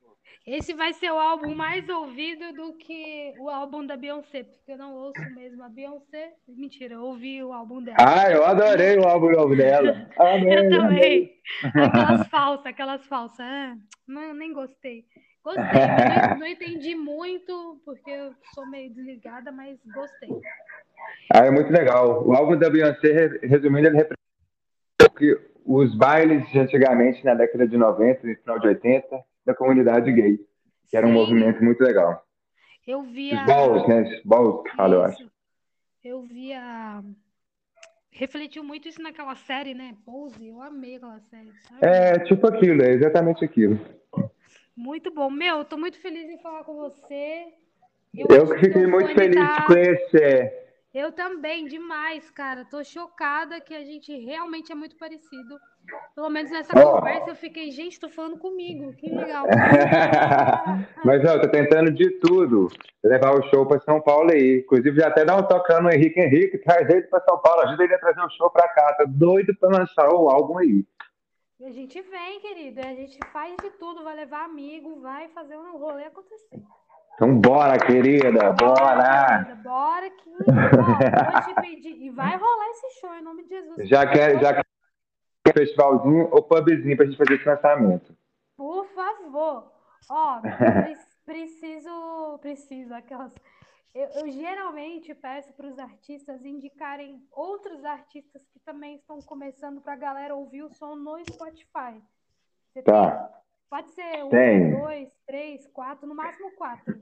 [SPEAKER 2] Esse vai ser o álbum mais ouvido do que o álbum da Beyoncé, porque eu não ouço mesmo a Beyoncé. Mentira, eu ouvi o álbum dela.
[SPEAKER 3] Ah, eu adorei o álbum novo dela. Amei,
[SPEAKER 2] eu
[SPEAKER 3] amei.
[SPEAKER 2] também. Aquelas falsas, aquelas falsas. Ah, não, nem gostei. Gostei, não, não entendi muito, porque eu sou meio desligada, mas gostei.
[SPEAKER 3] Ah, é muito legal. O álbum da Beyoncé, re- resumindo, ele representa o que os bailes de antigamente, na década de 90 e final de 80, da comunidade gay, que era um movimento muito legal.
[SPEAKER 2] Eu vi
[SPEAKER 3] Os balls, né? Os balls que fala, eu acho.
[SPEAKER 2] Eu vi a. Refletiu muito isso naquela série, né? Pose, eu amei aquela série. sabe?
[SPEAKER 3] É tipo aquilo, é exatamente aquilo.
[SPEAKER 2] Muito bom. Meu, eu tô muito feliz em falar com você.
[SPEAKER 3] Eu que fiquei muito feliz de conhecer.
[SPEAKER 2] Eu também, demais, cara. Tô chocada que a gente realmente é muito parecido. Pelo menos nessa
[SPEAKER 3] Ó.
[SPEAKER 2] conversa eu fiquei, gente, tô falando comigo. Que legal.
[SPEAKER 3] Mas, ó, tô tentando de tudo. Levar o show pra São Paulo aí. Inclusive, já até dá um lá no Henrique Henrique, traz ele pra São Paulo, ajuda ele a trazer o show pra cá. Tô doido pra lançar o álbum aí.
[SPEAKER 2] E a gente vem, querido. A gente faz de tudo, vai levar amigo, vai fazer um rolê acontecer.
[SPEAKER 3] Então, bora, querida, bora!
[SPEAKER 2] querida, Bora que. E vai rolar esse show em nome de Jesus.
[SPEAKER 3] Já quer, já festivalzinho ou pubzinho pra gente fazer esse lançamento.
[SPEAKER 2] Por favor. Ó, pre- preciso, preciso aquelas. Eu, eu geralmente peço para os artistas indicarem outros artistas que também estão começando para a galera ouvir o som no Spotify. Você tem?
[SPEAKER 3] Tá,
[SPEAKER 2] Pode ser um,
[SPEAKER 3] Tenho.
[SPEAKER 2] dois, três, quatro, no máximo quatro.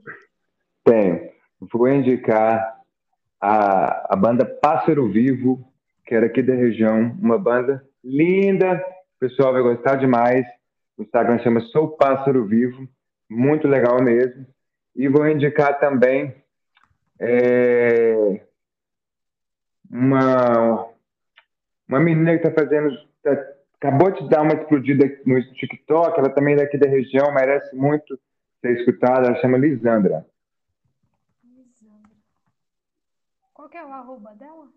[SPEAKER 3] tenho. Vou indicar a, a banda Pássaro Vivo, que era aqui da região, uma banda linda, o pessoal vai gostar demais. O Instagram chama Sou Pássaro Vivo, muito legal mesmo. E vou indicar também é, uma, uma menina que está fazendo, tá- acabou de dar uma explodida no TikTok, ela também é daqui da região, merece muito ser escutada, ela chama Lisandra.
[SPEAKER 2] Qual que é o arroba dela?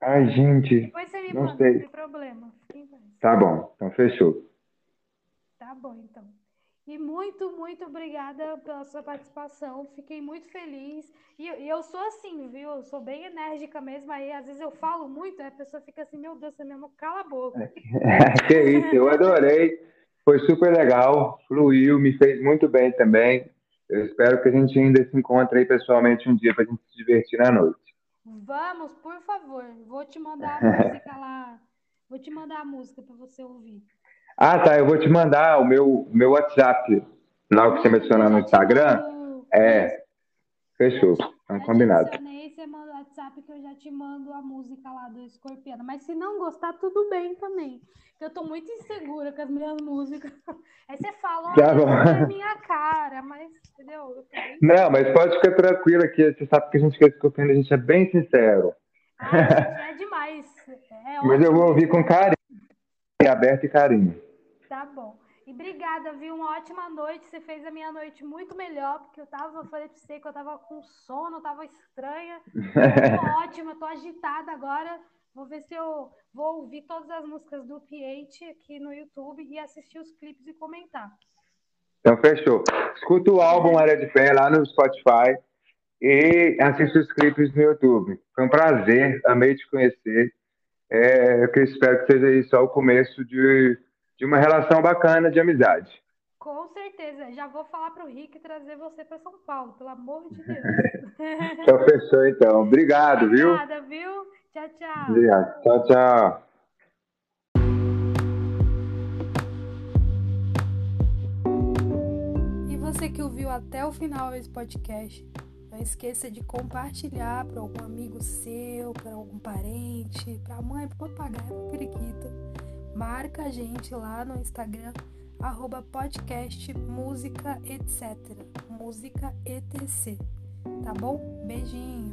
[SPEAKER 3] Ai, gente,
[SPEAKER 2] Depois você me
[SPEAKER 3] não
[SPEAKER 2] manda,
[SPEAKER 3] sei.
[SPEAKER 2] não tem problema.
[SPEAKER 3] Tá bom, então fechou.
[SPEAKER 2] Tá bom, então. E muito, muito obrigada pela sua participação. Fiquei muito feliz. E eu, e eu sou assim, viu? Eu sou bem enérgica mesmo. Aí, às vezes, eu falo muito, a pessoa fica assim, meu Deus, você mesmo cala a boca.
[SPEAKER 3] que isso, eu adorei. Foi super legal, fluiu, me fez muito bem também. Eu espero que a gente ainda se encontre aí pessoalmente um dia pra gente se divertir na noite.
[SPEAKER 2] Vamos, por favor. Vou te mandar a música lá. Vou te mandar a música para você ouvir.
[SPEAKER 3] Ah, tá, eu vou te mandar o meu, meu WhatsApp, lá que você mencionar no Instagram. É, fechou, então combinado.
[SPEAKER 2] você manda o WhatsApp que eu já te mando a música lá do Escorpiano. Mas se não gostar, tudo bem também. Porque eu tô muito insegura com as minhas músicas. Aí você fala,
[SPEAKER 3] Tá
[SPEAKER 2] olha, é minha cara, mas, entendeu?
[SPEAKER 3] Não, mas pode ficar tranquila que você sabe que a gente quer escutando, a gente é bem sincero.
[SPEAKER 2] Gente, é demais. É
[SPEAKER 3] Mas eu vou ouvir com carinho, aberto e carinho.
[SPEAKER 2] Tá bom. E obrigada, viu? Uma ótima noite. Você fez a minha noite muito melhor, porque eu tava, eu falei pra você que eu tava com sono, eu tava estranha. Tô ótima, tô agitada agora. Vou ver se eu vou ouvir todas as músicas do PH aqui no YouTube e assistir os clipes e comentar.
[SPEAKER 3] Então fechou. Escuta o álbum Área de Fé lá no Spotify e assista os clipes no YouTube. Foi um prazer, amei te conhecer. É, eu espero que seja só o começo de, de uma relação bacana de amizade.
[SPEAKER 2] Com certeza. Já vou falar pro Rick trazer você para São Paulo, pelo amor de Deus.
[SPEAKER 3] Então fechou então. Obrigado, viu?
[SPEAKER 2] Obrigada, viu? Tchau, tchau.
[SPEAKER 3] Obrigado. Tchau, tchau.
[SPEAKER 2] E você que ouviu até o final esse podcast, não esqueça de compartilhar para algum amigo seu, para algum parente, para a mãe, para o papagaio, para o periquito. Marca a gente lá no Instagram, arroba podcast música etc. Música etc. Tá bom? Beijinho.